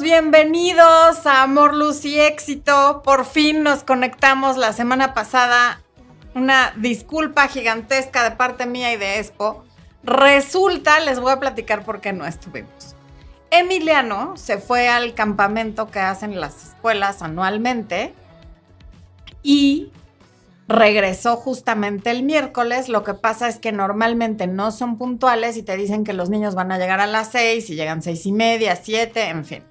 bienvenidos a Amor, Luz y Éxito. Por fin nos conectamos la semana pasada. Una disculpa gigantesca de parte mía y de Expo. Resulta, les voy a platicar por qué no estuvimos. Emiliano se fue al campamento que hacen las escuelas anualmente y regresó justamente el miércoles. Lo que pasa es que normalmente no son puntuales y te dicen que los niños van a llegar a las seis y llegan seis y media, siete, en fin.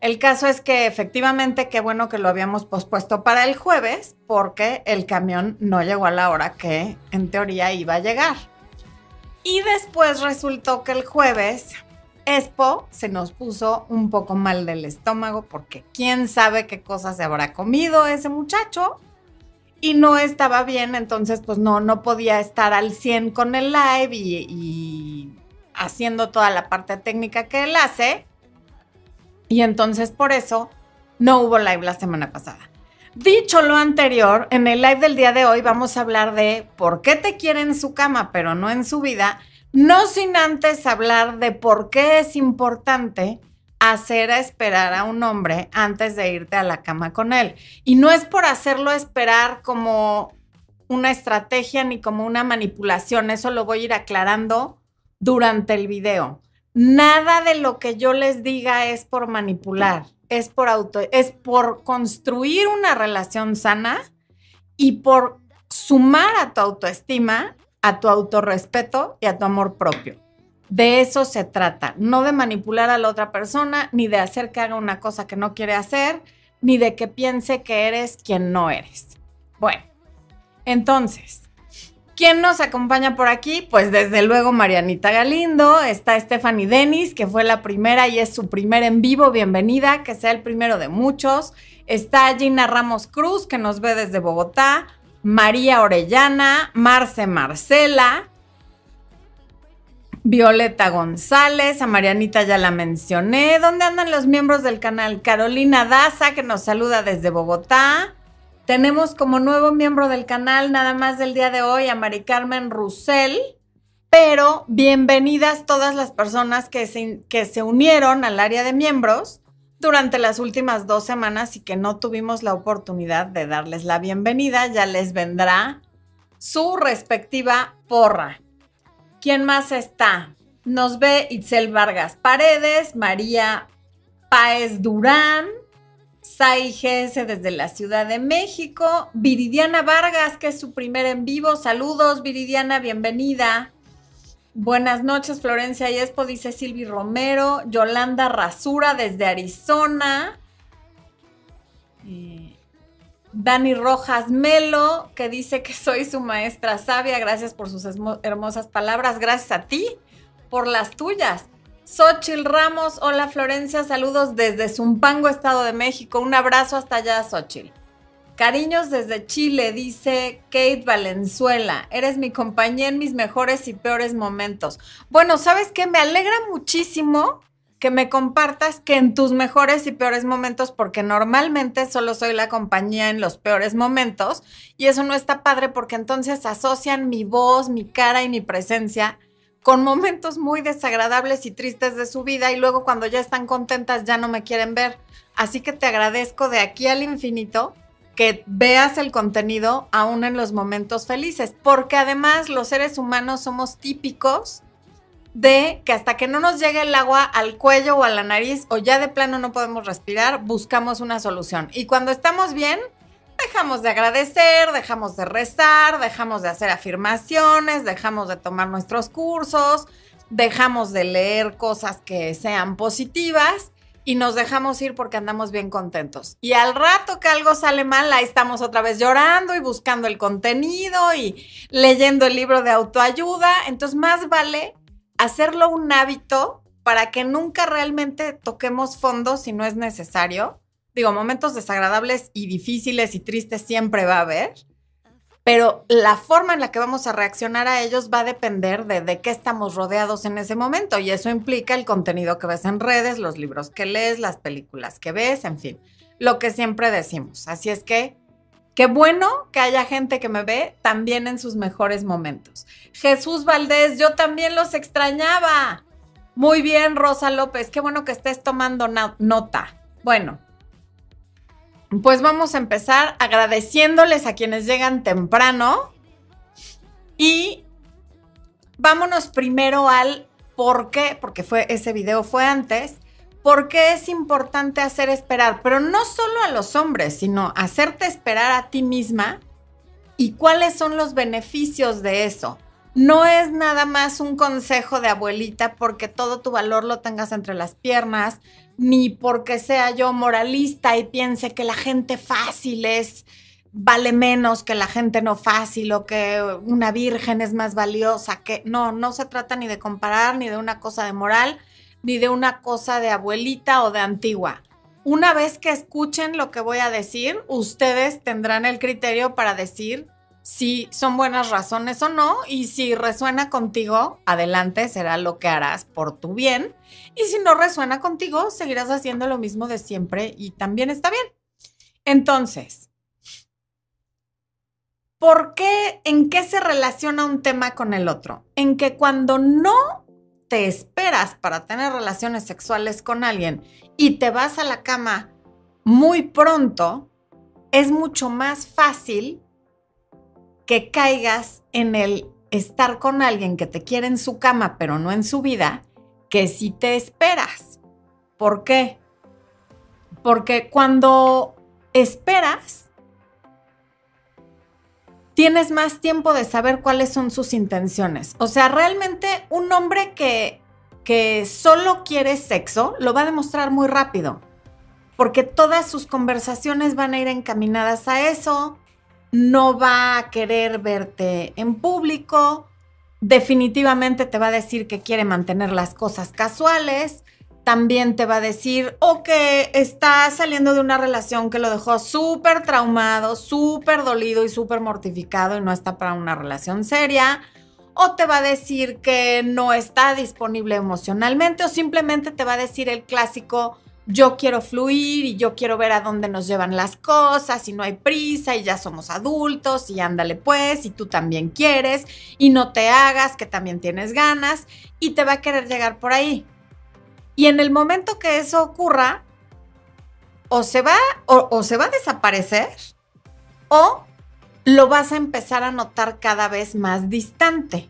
El caso es que efectivamente, qué bueno que lo habíamos pospuesto para el jueves, porque el camión no llegó a la hora que en teoría iba a llegar. Y después resultó que el jueves Expo se nos puso un poco mal del estómago, porque quién sabe qué cosas se habrá comido ese muchacho y no estaba bien, entonces pues no, no podía estar al 100 con el live y, y, haciendo toda la parte técnica que él hace. Y entonces por eso no hubo live la semana pasada. Dicho lo anterior, en el live del día de hoy vamos a hablar de por qué te quiere en su cama pero no en su vida, no sin antes hablar de por qué es importante hacer a esperar a un hombre antes de irte a la cama con él. Y no es por hacerlo esperar como una estrategia ni como una manipulación, eso lo voy a ir aclarando durante el video. Nada de lo que yo les diga es por manipular, es por auto, es por construir una relación sana y por sumar a tu autoestima, a tu autorrespeto y a tu amor propio. De eso se trata, no de manipular a la otra persona, ni de hacer que haga una cosa que no quiere hacer, ni de que piense que eres quien no eres. Bueno, entonces, ¿quién nos acompaña por aquí? Pues desde luego Marianita Galindo, está Stephanie Denis, que fue la primera y es su primer en vivo, bienvenida, que sea el primero de muchos. Está Gina Ramos Cruz, que nos ve desde Bogotá, María Orellana, Marce Marcela, Violeta González, a Marianita ya la mencioné. ¿Dónde andan los miembros del canal? Carolina Daza, que nos saluda desde Bogotá. Tenemos como nuevo miembro del canal, nada más del día de hoy, a Mari Carmen Russell. Pero bienvenidas todas las personas que se, que se unieron al área de miembros durante las últimas dos semanas y que no tuvimos la oportunidad de darles la bienvenida. Ya les vendrá su respectiva porra. ¿Quién más está? Nos ve Itzel Vargas Paredes, María Páez Durán, Sai GS desde la Ciudad de México, Viridiana Vargas, que es su primer en vivo. Saludos, Viridiana, bienvenida. Buenas noches, Florencia y Expo, dice Silvi Romero. Yolanda Rasura desde Arizona. Dani Rojas Melo, que dice que soy su maestra sabia. Gracias por sus hermosas palabras. Gracias a ti por las tuyas. Xochil Ramos, hola Florencia, saludos desde Zumpango, Estado de México. Un abrazo hasta allá, Xochil. Cariños desde Chile, dice Kate Valenzuela. Eres mi compañía en mis mejores y peores momentos. Bueno, ¿sabes qué? Me alegra muchísimo que me compartas que en tus mejores y peores momentos, porque normalmente solo soy la compañía en los peores momentos, y eso no está padre porque entonces asocian mi voz, mi cara y mi presencia con momentos muy desagradables y tristes de su vida y luego cuando ya están contentas ya no me quieren ver. Así que te agradezco de aquí al infinito que veas el contenido aún en los momentos felices, porque además los seres humanos somos típicos de que hasta que no nos llegue el agua al cuello o a la nariz o ya de plano no podemos respirar, buscamos una solución. Y cuando estamos bien, dejamos de agradecer, dejamos de rezar, dejamos de hacer afirmaciones, dejamos de tomar nuestros cursos, dejamos de leer cosas que sean positivas y nos dejamos ir porque andamos bien contentos. Y al rato que algo sale mal, ahí estamos otra vez llorando y buscando el contenido y leyendo el libro de autoayuda. Entonces más vale hacerlo un hábito para que nunca realmente toquemos fondo si no es necesario. Digo, momentos desagradables y difíciles y tristes siempre va a haber, pero la forma en la que vamos a reaccionar a ellos va a depender de, de qué estamos rodeados en ese momento y eso implica el contenido que ves en redes, los libros que lees, las películas que ves, en fin, lo que siempre decimos. Así es que Qué bueno que haya gente que me ve también en sus mejores momentos. Jesús Valdés, yo también los extrañaba. Muy bien, Rosa López, qué bueno que estés tomando nota. Bueno, pues vamos a empezar agradeciéndoles a quienes llegan temprano y vámonos primero al por qué, porque fue ese video fue antes, por qué es importante hacer esperar, pero no solo a los hombres, sino hacerte esperar a ti misma y cuáles son los beneficios de eso. No es nada más un consejo de abuelita porque todo tu valor lo tengas entre las piernas, ni porque sea yo moralista y piense que la gente fácil es vale menos que la gente no fácil o que una virgen es más valiosa que no, no se trata ni de comparar ni de una cosa de moral ni de una cosa de abuelita o de antigua. Una vez que escuchen lo que voy a decir, ustedes tendrán el criterio para decir si son buenas razones o no y si resuena contigo, adelante, será lo que harás por tu bien y si no resuena contigo, seguirás haciendo lo mismo de siempre y también está bien. Entonces, ¿por qué, en qué se relaciona un tema con el otro? En que cuando no te esperas para tener relaciones sexuales con alguien y te vas a la cama muy pronto, es mucho más fácil que caigas en el estar con alguien que te quiere en su cama pero no en su vida que si te esperas. ¿Por qué? Porque cuando esperas, tienes más tiempo de saber cuáles son sus intenciones. O sea, realmente un hombre que, que solo quiere sexo lo va a demostrar muy rápido, porque todas sus conversaciones van a ir encaminadas a eso, no va a querer verte en público, definitivamente te va a decir que quiere mantener las cosas casuales, también te va a decir o que está saliendo de una relación que lo dejó súper traumado, súper dolido y súper mortificado y no está para una relación seria. O te va a decir que no está disponible emocionalmente o simplemente te va a decir el clásico, yo quiero fluir y yo quiero ver a dónde nos llevan las cosas y no hay prisa y ya somos adultos y ándale pues y tú también quieres y no te hagas que también tienes ganas y te va a querer llegar por ahí. Y en el momento que eso ocurra, o se va o, se va a desaparecer o lo vas a empezar a notar cada vez más distante.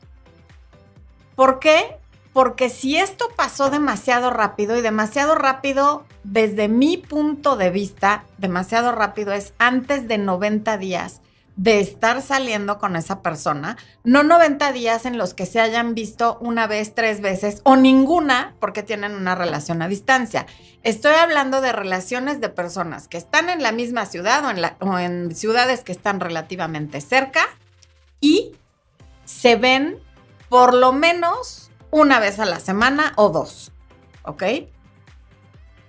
¿Por qué? Porque si esto pasó demasiado rápido y demasiado rápido desde mi punto de vista, demasiado rápido es antes de 90 días de estar saliendo con esa persona, no 90 días en los que se hayan visto una vez, tres veces o ninguna porque tienen una relación a distancia. Estoy hablando de relaciones de personas que están en la misma ciudad o en, o en ciudades que están relativamente cerca y se ven por lo menos una vez a la semana o dos, ¿ok?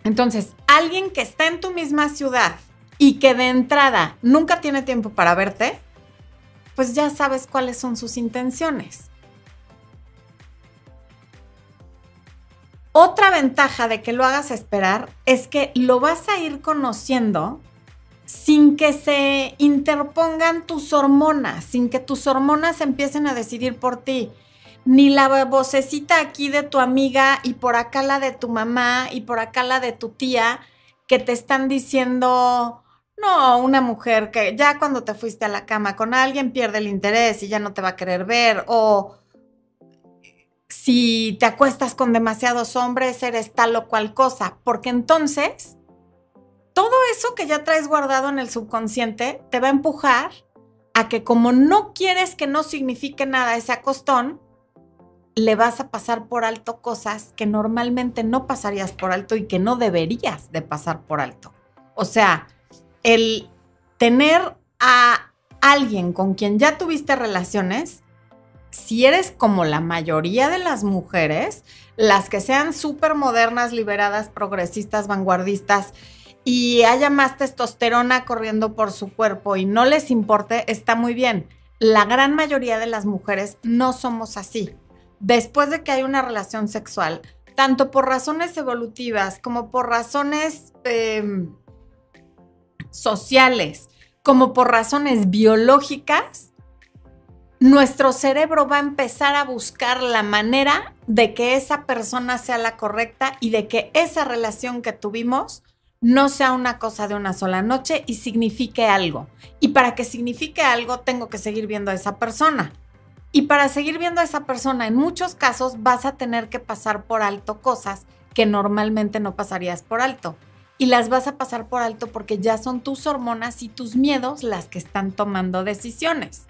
Entonces, alguien que está en tu misma ciudad y que de entrada nunca tiene tiempo para verte, pues ya sabes cuáles son sus intenciones. Otra ventaja de que lo hagas esperar es que lo vas a ir conociendo sin que se interpongan tus hormonas, sin que tus hormonas empiecen a decidir por ti ni la vocecita aquí de tu amiga y por acá la de tu mamá y por acá la de tu tía que te están diciendo, no, una mujer que ya cuando te fuiste a la cama con alguien pierde el interés y ya no te va a querer ver o si te acuestas con demasiados hombres eres tal o cual cosa, porque entonces todo eso que ya traes guardado en el subconsciente te va a empujar a que como no quieres que no signifique nada ese acostón, le vas a pasar por alto cosas que normalmente no pasarías por alto y que no deberías de pasar por alto. O sea, el tener a alguien con quien ya tuviste relaciones, si eres como la mayoría de las mujeres, las que sean súper modernas, liberadas, progresistas, vanguardistas, y haya más testosterona corriendo por su cuerpo y no les importe, está muy bien. La gran mayoría de las mujeres no somos así después de que hay una relación sexual, tanto por razones evolutivas como por razones em, sociales, como por razones biológicas, nuestro cerebro va a empezar a buscar la manera de que esa persona sea la correcta y de que esa relación que tuvimos no sea una cosa de una sola noche y signifique algo. Y para que signifique algo, tengo que seguir viendo a esa persona. Y para seguir viendo a esa persona, en muchos casos vas a tener que pasar por alto cosas que normalmente no pasarías por alto. Y las vas a pasar por alto porque ya son tus hormonas y tus miedos las que están tomando decisiones.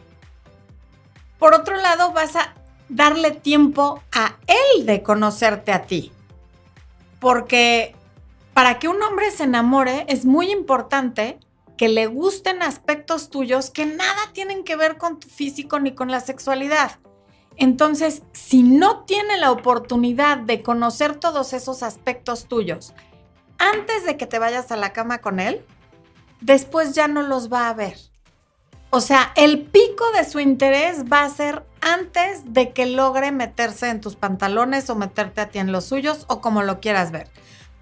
Por otro lado, vas a darle tiempo a él de conocerte a ti. Porque para que un hombre se enamore es muy importante que le gusten aspectos tuyos que nada tienen que ver con tu físico ni con la sexualidad. Entonces, si no tiene la oportunidad de conocer todos esos aspectos tuyos antes de que te vayas a la cama con él, después ya no los va a ver. O sea, el pico de su interés va a ser antes de que logre meterse en tus pantalones o meterte a ti en los suyos o como lo quieras ver.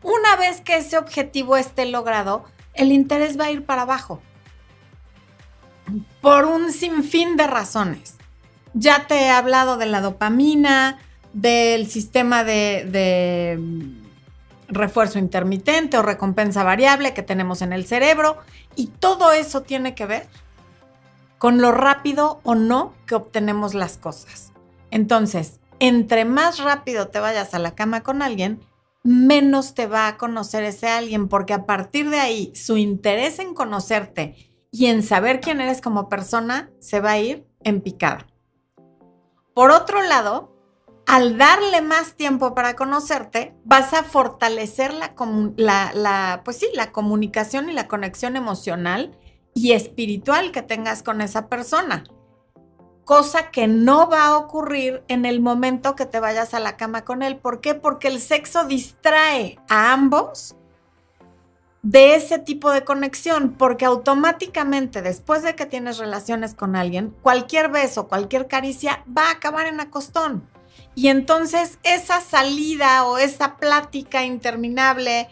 Una vez que ese objetivo esté logrado, el interés va a ir para abajo. Por un sinfín de razones. Ya te he hablado de la dopamina, del sistema de, de refuerzo intermitente o recompensa variable que tenemos en el cerebro y todo eso tiene que ver con lo rápido o no que obtenemos las cosas. Entonces, entre más rápido te vayas a la cama con alguien, menos te va a conocer ese alguien, porque a partir de ahí su interés en conocerte y en saber quién eres como persona se va a ir en picada. Por otro lado, al darle más tiempo para conocerte, vas a fortalecer la, la, pues sí, la comunicación y la conexión emocional y espiritual que tengas con esa persona. Cosa que no va a ocurrir en el momento que te vayas a la cama con él. ¿Por qué? Porque el sexo distrae a ambos de ese tipo de conexión, porque automáticamente después de que tienes relaciones con alguien, cualquier beso, cualquier caricia va a acabar en acostón. Y entonces esa salida o esa plática interminable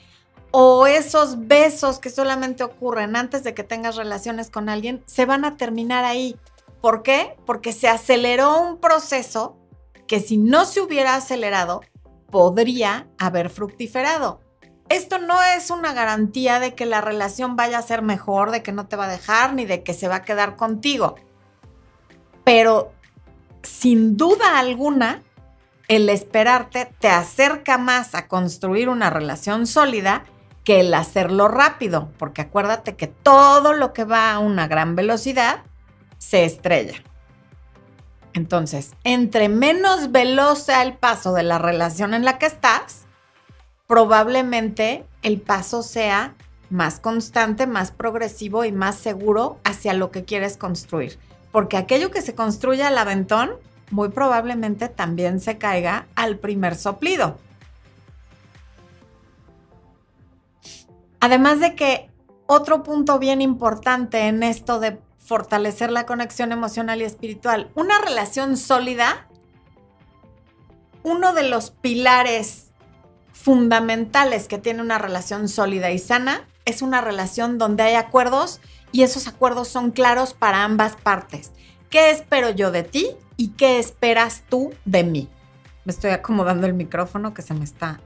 o esos besos que solamente ocurren antes de que tengas relaciones con alguien, se van a terminar ahí. ¿Por qué? Porque se aceleró un proceso que si no se hubiera acelerado, podría haber fructiferado. Esto no es una garantía de que la relación vaya a ser mejor, de que no te va a dejar, ni de que se va a quedar contigo. Pero sin duda alguna, el esperarte te acerca más a construir una relación sólida que el hacerlo rápido, porque acuérdate que todo lo que va a una gran velocidad se estrella. Entonces, entre menos veloz sea el paso de la relación en la que estás, probablemente el paso sea más constante, más progresivo y más seguro hacia lo que quieres construir. Porque aquello que se construye al aventón, muy probablemente también se caiga al primer soplido. Además de que otro punto bien importante en esto de fortalecer la conexión emocional y espiritual, una relación sólida, uno de los pilares fundamentales que tiene una relación sólida y sana es una relación donde hay acuerdos y esos acuerdos son claros para ambas partes. ¿Qué espero yo de ti y qué esperas tú de mí? Me estoy acomodando el micrófono que se me está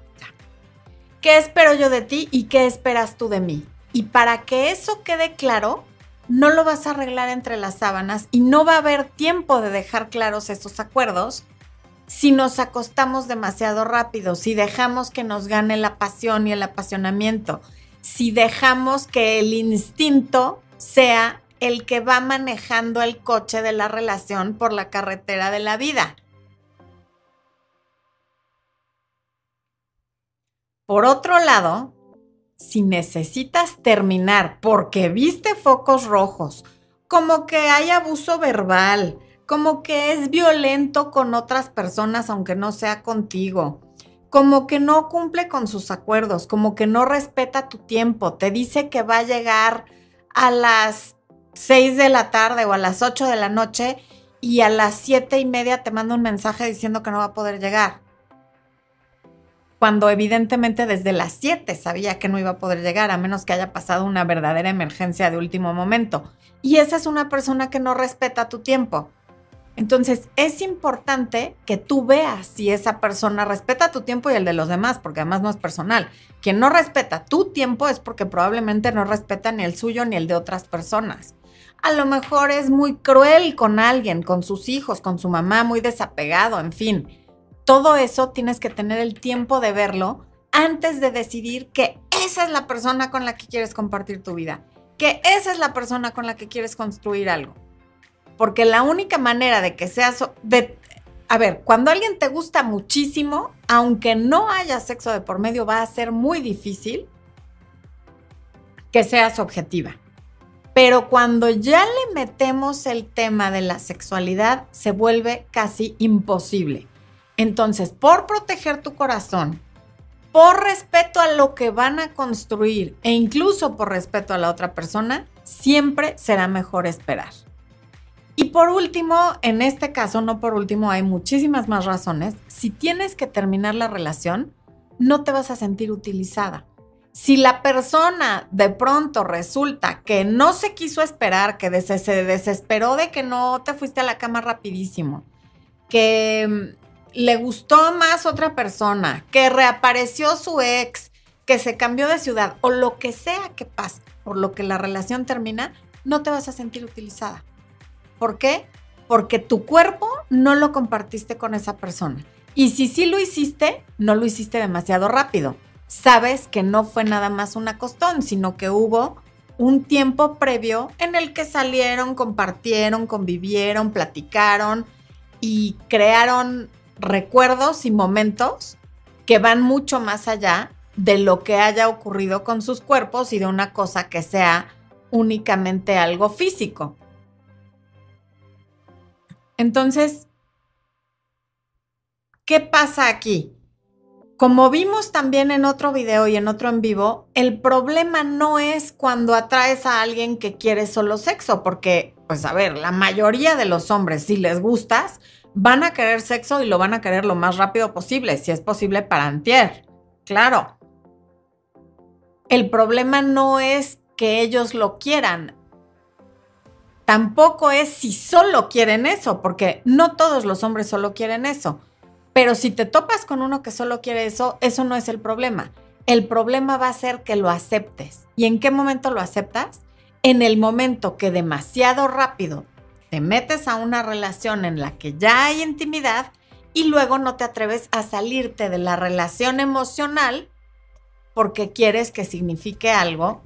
¿Qué espero yo de ti y qué esperas tú de mí? Y para que eso quede claro, no lo vas a arreglar entre las sábanas y no va a haber tiempo de dejar claros esos acuerdos si nos acostamos demasiado rápido, si dejamos que nos gane la pasión y el apasionamiento, si dejamos que el instinto sea el que va manejando el coche de la relación por la carretera de la vida. Por otro lado, si necesitas terminar porque viste focos rojos, como que hay abuso verbal, como que es violento con otras personas aunque no sea contigo, como que no cumple con sus acuerdos, como que no respeta tu tiempo, te dice que va a llegar a las 6 de la tarde o a las 8 de la noche y a las siete y media te manda un mensaje diciendo que no va a poder llegar cuando evidentemente desde las 7 sabía que no iba a poder llegar, a menos que haya pasado una verdadera emergencia de último momento. Y esa es una persona que no respeta tu tiempo. Entonces, es importante que tú veas si esa persona respeta tu tiempo y el de los demás, porque además no es personal. Quien no respeta tu tiempo es porque probablemente no respeta ni el suyo ni el de otras personas. A lo mejor es muy cruel con alguien, con sus hijos, con su mamá, muy desapegado, en fin. Todo eso tienes que tener el tiempo de verlo antes de decidir que esa es la persona con la que quieres compartir tu vida, que esa es la persona con la que quieres construir algo. Porque la única manera de que seas... De, a ver, cuando alguien te gusta muchísimo, aunque no haya sexo de por medio, va a ser muy difícil que seas objetiva. Pero cuando ya le metemos el tema de la sexualidad, se vuelve casi imposible. Entonces, por proteger tu corazón, por respeto a lo que van a construir e incluso por respeto a la otra persona, siempre será mejor esperar. Y por último, en este caso, no por último, hay muchísimas más razones. Si tienes que terminar la relación, no te vas a sentir utilizada. Si la persona de pronto resulta que no se quiso esperar, que se desesperó de que no te fuiste a la cama rapidísimo, que mm, le gustó más otra persona, que reapareció su ex, que se cambió de ciudad o lo que sea que pase, por lo que la relación termina, no te vas a sentir utilizada. ¿Por qué? Porque tu cuerpo no lo compartiste con esa persona. Y si sí lo hiciste, no lo hiciste demasiado rápido. Sabes que no fue nada más una costón, sino que hubo un tiempo previo en el que salieron, compartieron, convivieron, platicaron y crearon recuerdos y momentos que van mucho más allá de lo que haya ocurrido con sus cuerpos y de una cosa que sea únicamente algo físico. Entonces, ¿qué pasa aquí? Como vimos también en otro video y en otro en vivo, el problema no es cuando atraes a alguien que quiere solo sexo, porque, pues a ver, la mayoría de los hombres, si les gustas, van a querer sexo y lo van a querer lo más rápido posible, si es posible para antier. Claro. El problema no es que ellos lo quieran. Tampoco es si solo quieren eso, porque no todos los hombres solo quieren eso. Pero si te topas con uno que solo quiere eso, eso no es el problema. El problema va a ser que lo aceptes. ¿Y en qué momento lo aceptas? En el momento que demasiado rápido te metes a una relación en la que ya hay intimidad y luego no te atreves a salirte de la relación emocional porque quieres que signifique algo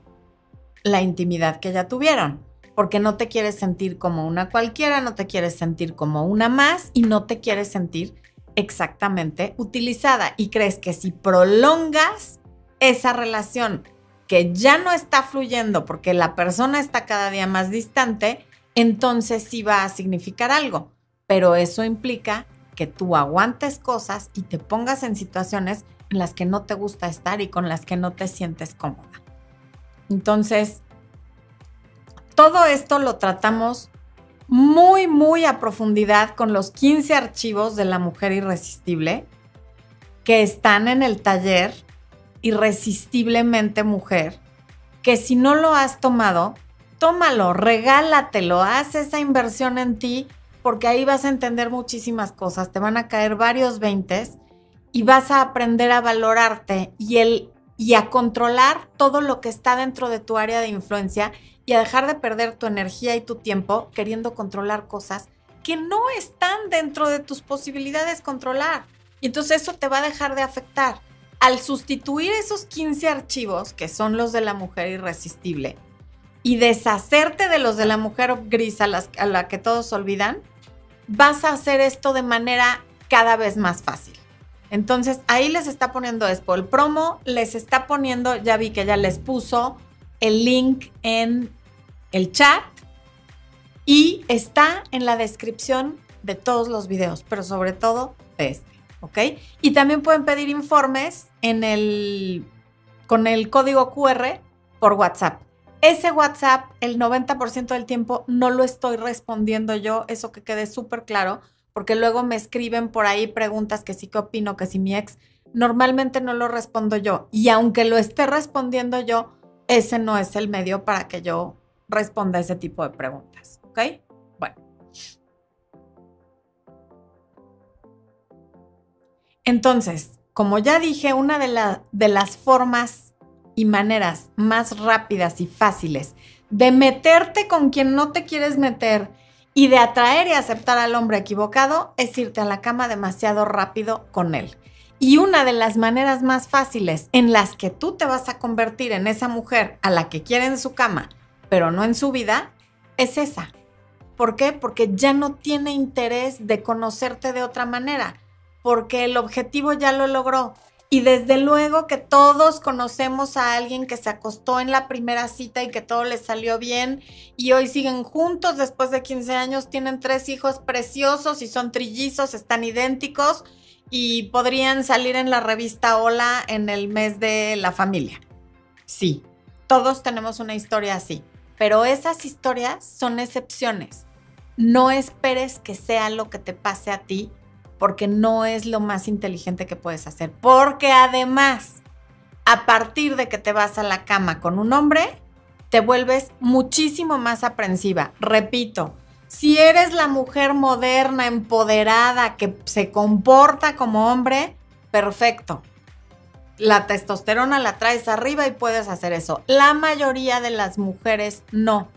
la intimidad que ya tuvieron. Porque no te quieres sentir como una cualquiera, no te quieres sentir como una más y no te quieres sentir exactamente utilizada. Y crees que si prolongas esa relación que ya no está fluyendo porque la persona está cada día más distante, entonces sí va a significar algo. Pero eso implica que tú aguantes cosas y te pongas en situaciones en las que no te gusta estar y con las que no te sientes cómoda. Entonces, todo esto lo tratamos muy, muy a profundidad con los 15 archivos de la mujer irresistible que están en el taller Irresistiblemente Mujer, que si no lo has tomado, tómalo, regálatelo, haz esa inversión en ti, porque ahí vas a entender muchísimas cosas, te van a caer varios veintes y vas a aprender a valorarte y, el, y a controlar todo lo que está dentro de tu área de influencia y a dejar de perder tu energía y tu tiempo queriendo controlar cosas que no están dentro de tus posibilidades controlar. Y entonces eso te va a dejar de afectar. Al sustituir esos 15 archivos, que son los de la mujer irresistible, y deshacerte de los de la mujer gris a, la que todos olvidan, vas a hacer esto de manera cada vez más fácil. Entonces ahí les está poniendo esto. El promo les está poniendo, ya vi que ya les puso el link en el chat y está en la descripción de todos los videos, pero sobre todo de este, ¿ok? Y también pueden pedir informes con el código QR por WhatsApp. Ese WhatsApp, el 90% del tiempo no lo estoy respondiendo yo, eso que quede súper claro, porque luego me escriben por ahí preguntas que sí que opino, que si sí, mi ex, normalmente no lo respondo yo. Y aunque lo esté respondiendo yo, ese no es el medio para que yo responda ese tipo de preguntas, ¿ok? Bueno. Entonces, como ya dije, una de, de las formas y maneras más rápidas y fáciles de meterte con quien no te quieres meter y de atraer y aceptar al hombre equivocado es irte a la cama demasiado rápido con él. Y una de las maneras más fáciles en las que tú te vas a convertir en esa mujer a la que quiere en su cama, pero no en su vida, es esa. ¿Por qué? Porque ya no tiene interés de conocerte de otra manera, porque el objetivo ya lo logró. Y desde luego que todos conocemos a alguien que se acostó en la primera cita y que todo les salió bien y hoy siguen juntos después de 15 años, tienen tres hijos preciosos y son trillizos, están idénticos y podrían salir en la revista Hola en el mes de la familia. Sí, todos tenemos una historia así, pero esas historias son excepciones. No esperes que sea lo que te pase a ti porque no es lo más inteligente que puedes hacer. Porque además, a partir de que te vas a la cama con un hombre, te vuelves muchísimo más aprensiva. Repito, si eres la mujer moderna, empoderada, que se comporta como hombre, perfecto. La testosterona la traes arriba y puedes hacer eso. La mayoría de las mujeres no.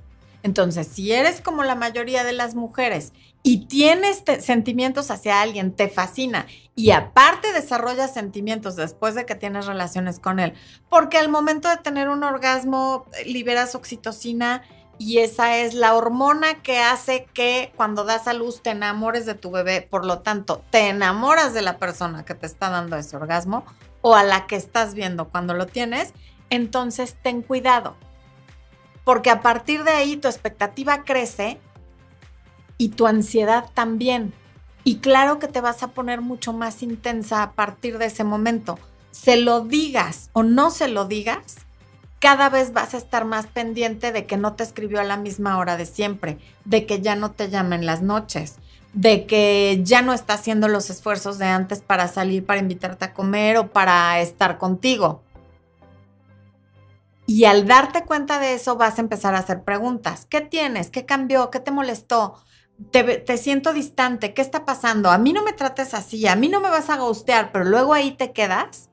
Entonces, si eres como la mayoría de las mujeres y tienes sentimientos hacia alguien, te fascina y aparte desarrollas sentimientos después de que tienes relaciones con él, porque al momento de tener un orgasmo eh, liberas oxitocina y esa es la hormona que hace que cuando das a luz te enamores de tu bebé, por lo tanto, te enamoras de la persona que te está dando ese orgasmo o a la que estás viendo cuando lo tienes, entonces ten cuidado porque a partir de ahí tu expectativa crece y tu ansiedad también. Y claro que te vas a poner mucho más intensa a partir de ese momento. Se lo digas o no se lo digas, cada vez vas a estar más pendiente de que no te escribió a la misma hora de siempre, de que ya no te llama en las noches, de que ya no está haciendo los esfuerzos de antes para salir, para invitarte a comer o para estar contigo. Y al darte cuenta de eso vas a empezar a hacer preguntas. ¿Qué tienes? ¿Qué cambió? ¿Qué te molestó? Te, siento distante. ¿Qué está pasando? A mí no me trates así. A mí no me vas a gustear, pero luego ahí te quedas.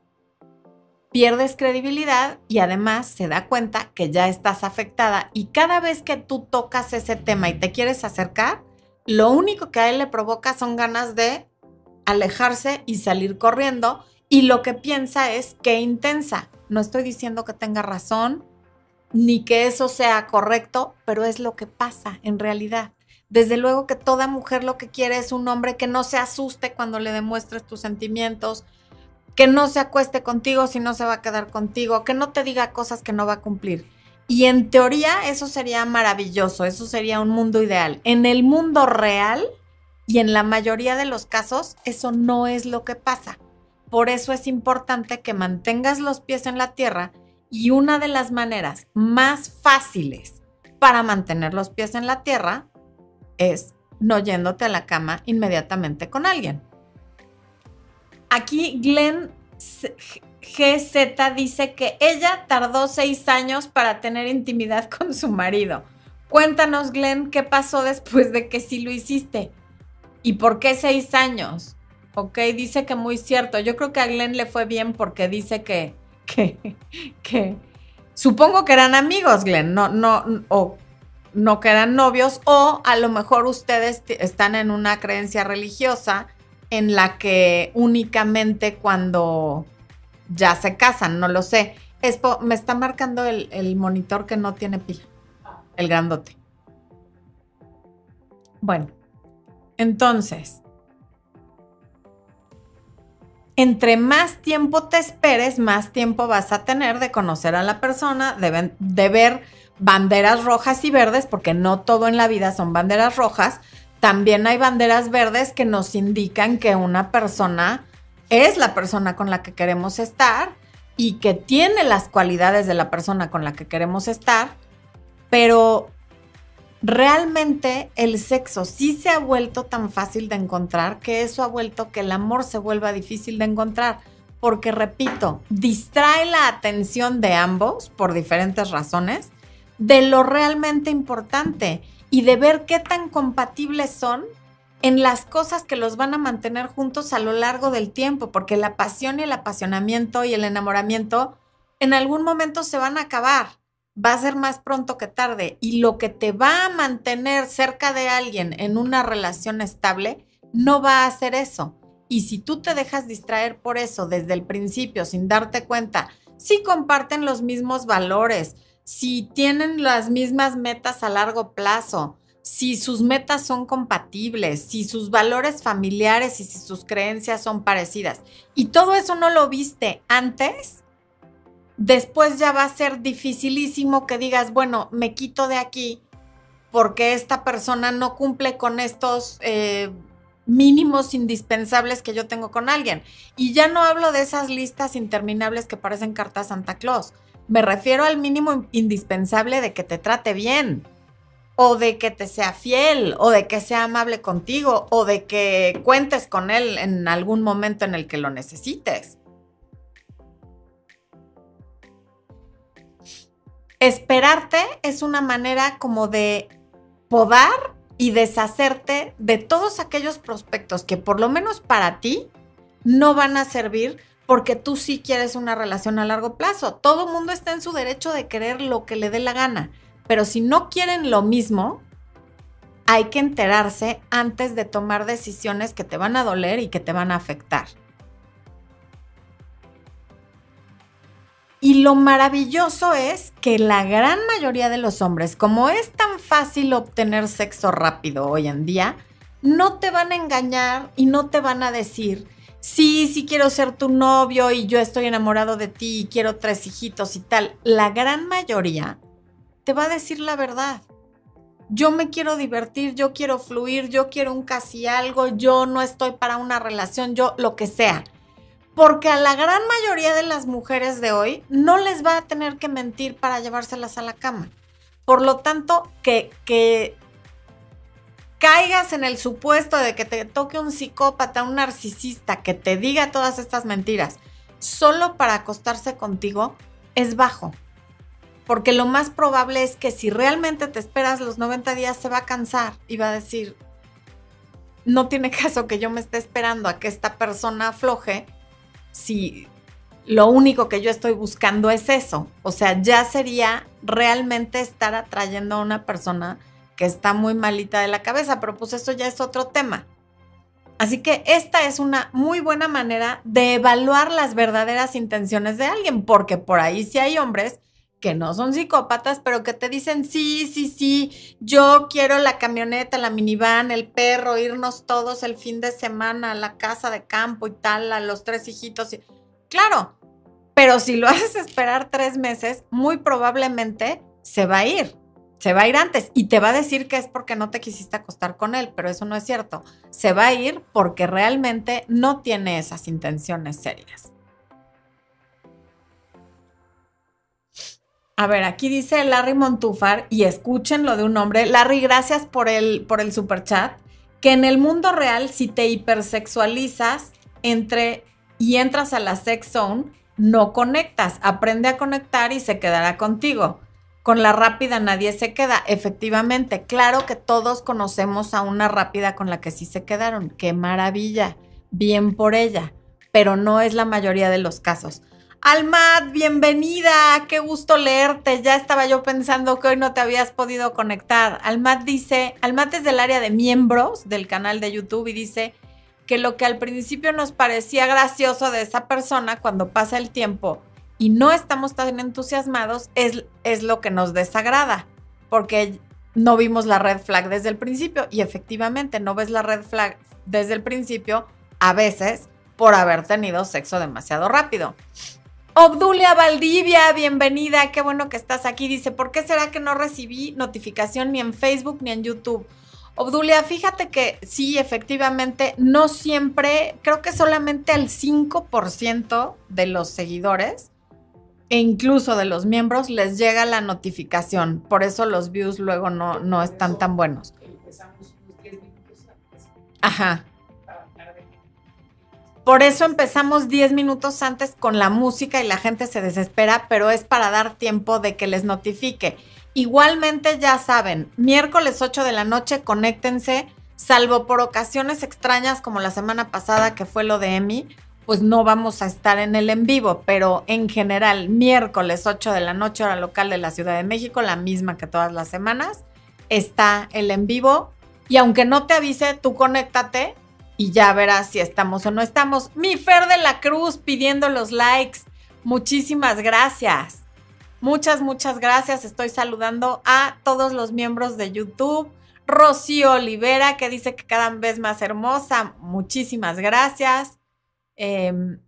Pierdes credibilidad y además se da cuenta que ya estás afectada. Y cada vez que tú tocas ese tema y te quieres acercar, lo único que a él le provoca son ganas de alejarse y salir corriendo. Y lo que piensa es qué intensa no estoy diciendo que tenga razón ni que eso sea correcto, pero es lo que pasa en realidad. Desde luego que toda mujer lo que quiere es un hombre que no se asuste cuando le demuestres tus sentimientos, que no se acueste contigo si no se va a quedar contigo, que no te diga cosas que no va a cumplir. Y en teoría eso sería maravilloso, eso sería un mundo ideal. En el mundo real y en la mayoría de los casos eso no es lo que pasa. Por eso es importante que mantengas los pies en la tierra y una de las maneras más fáciles para mantener los pies en la tierra es no yéndote a la cama inmediatamente con alguien. Aquí Glenn GZ dice que ella tardó seis años para tener intimidad con su marido. Cuéntanos, Glenn, qué pasó después de que sí lo hiciste y por qué seis años. Ok, dice que muy cierto. Yo creo que a Glenn le fue bien porque dice que, que, que, supongo que eran amigos, Glenn, no, no, o no que eran novios, o a lo mejor ustedes están en una creencia religiosa en la que únicamente cuando ya se casan, no lo sé. Espo, me está marcando el, el monitor que no tiene pila, el grandote. Bueno, entonces, entre más tiempo te esperes, más tiempo vas a tener de conocer a la persona, de, ver banderas rojas y verdes, porque no todo en la vida son banderas rojas. También hay banderas verdes que nos indican que una persona es la persona con la que queremos estar y que tiene las cualidades de la persona con la que queremos estar, pero realmente el sexo sí se ha vuelto tan fácil de encontrar que eso ha vuelto que el amor se vuelva difícil de encontrar. Porque, repito, distrae la atención de ambos por diferentes razones de lo realmente importante y de ver qué tan compatibles son en las cosas que los van a mantener juntos a lo largo del tiempo, porque la pasión y el apasionamiento y el enamoramiento en algún momento se van a acabar. Va a ser más pronto que tarde. Y lo que te va a mantener cerca de alguien en una relación estable no va a ser eso. Y si tú te dejas distraer por eso desde el principio sin darte cuenta, si comparten los mismos valores, si tienen las mismas metas a largo plazo, si sus metas son compatibles, si sus valores familiares y si sus creencias son parecidas. Y todo eso no lo viste antes, después ya va a ser dificilísimo que digas, bueno, me quito de aquí porque esta persona no cumple con estos eh, mínimos indispensables que yo tengo con alguien. Y ya no hablo de esas listas interminables que parecen cartas Santa Claus. Me refiero al mínimo indispensable de que te trate bien, o de que te sea fiel, o de que sea amable contigo, o de que cuentes con él en algún momento en el que lo necesites. Esperarte es una manera como de podar y deshacerte de todos aquellos prospectos que por lo menos para ti no van a servir porque tú sí quieres una relación a largo plazo. Todo mundo está en su derecho de querer lo que le dé la gana, pero si no quieren lo mismo, hay que enterarse antes de tomar decisiones que te van a doler y que te van a afectar. Y lo maravilloso es que la gran mayoría de los hombres, como es tan fácil obtener sexo rápido hoy en día, no te van a engañar y no te van a decir, sí, sí quiero ser tu novio y yo estoy enamorado de ti y quiero tres hijitos y tal. La gran mayoría te va a decir la verdad. Yo me quiero divertir, yo quiero fluir, yo quiero un casi algo, yo no estoy para una relación, yo lo que sea. Porque a la gran mayoría de las mujeres de hoy no les va a tener que mentir para llevárselas a la cama. Por lo tanto, que, que caigas en el supuesto de que te toque un psicópata, un narcisista que te diga todas estas mentiras solo para acostarse contigo, es bajo. Porque lo más probable es que si realmente te esperas los 90 días, se va a cansar y va a decir, no tiene caso que yo me esté esperando a que esta persona afloje si lo único que yo estoy buscando es eso. O sea, ya sería realmente estar atrayendo a una persona que está muy malita de la cabeza, pero pues eso ya es otro tema. Así que esta es una muy buena manera de evaluar las verdaderas intenciones de alguien, porque por ahí sí hay hombres que no son psicópatas, pero que te dicen, sí, sí, sí, yo quiero la camioneta, la minivan, el perro, irnos todos el fin de semana a la casa de campo y tal, a los tres hijitos. Claro, pero si lo haces esperar tres meses, muy probablemente se va a ir. Se va a ir antes y te va a decir que es porque no te quisiste acostar con él, pero eso no es cierto. Se va a ir porque realmente no tiene esas intenciones serias. A ver, aquí dice Larry Montúfar, y escuchen lo de un hombre. Larry, gracias por el, por el super chat. Que en el mundo real, si te hipersexualizas entre y entras a la sex zone, no conectas. Aprende a conectar y se quedará contigo. Con la rápida nadie se queda. Efectivamente, claro que todos conocemos a una rápida con la que sí se quedaron. Qué maravilla. Bien por ella. Pero no es la mayoría de los casos. Almat, bienvenida, qué gusto leerte. Ya estaba yo pensando que hoy no te habías podido conectar. Almat dice, Almat es del área de miembros del canal de YouTube y dice que lo que al principio nos parecía gracioso de esa persona cuando pasa el tiempo y no estamos tan entusiasmados es, es lo que nos desagrada, porque no vimos la red flag desde el principio y efectivamente no ves la red flag desde el principio a veces por haber tenido sexo demasiado rápido. Obdulia Valdivia, bienvenida, qué bueno que estás aquí. Dice, ¿por qué será que no recibí notificación ni en Facebook ni en YouTube? Obdulia, fíjate que sí, efectivamente, no siempre, creo que solamente al 5% de los seguidores e incluso de los miembros les llega la notificación. Por eso los views luego no, no están tan buenos. Ajá. Por eso empezamos 10 minutos antes con la música y la gente se desespera, pero es para dar tiempo de que les notifique. Igualmente ya saben, miércoles 8 de la noche, conéctense salvo por ocasiones extrañas como la semana pasada que fue lo de Emi, pues no vamos a estar en el en vivo, pero en general, miércoles 8 de la noche hora local de la Ciudad de México, la misma que todas las semanas, está el en vivo. Y aunque no te avise, tú conéctate y ya verás si estamos o no estamos. Mi Fer de la Cruz pidiendo los likes. Muchísimas gracias. Muchas, muchas gracias. Estoy saludando a todos los miembros de YouTube. Rocío Olivera, que dice que cada vez más hermosa. Muchísimas gracias. Em,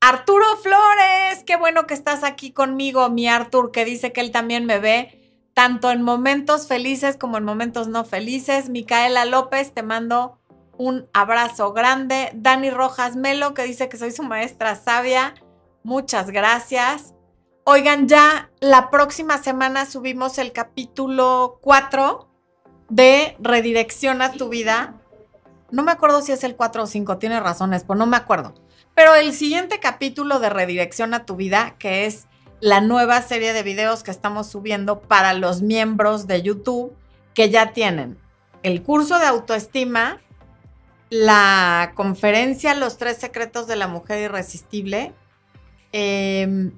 Arturo Flores, qué bueno que estás aquí conmigo, mi Artur, que dice que él también me ve tanto en momentos felices como en momentos no felices. Micaela López, te mando un abrazo grande. Dani Rojas Melo, que dice que soy su maestra sabia. Muchas gracias. Oigan, ya la próxima semana subimos el capítulo 4 de Redirección a tu vida. No me acuerdo si es el 4 o 5, tiene razones, pues no me acuerdo. Pero el siguiente capítulo de Redirección a tu vida, que es la nueva serie de videos que estamos subiendo para los miembros de YouTube que ya tienen el curso de autoestima, la conferencia Los tres secretos de la mujer irresistible. Em,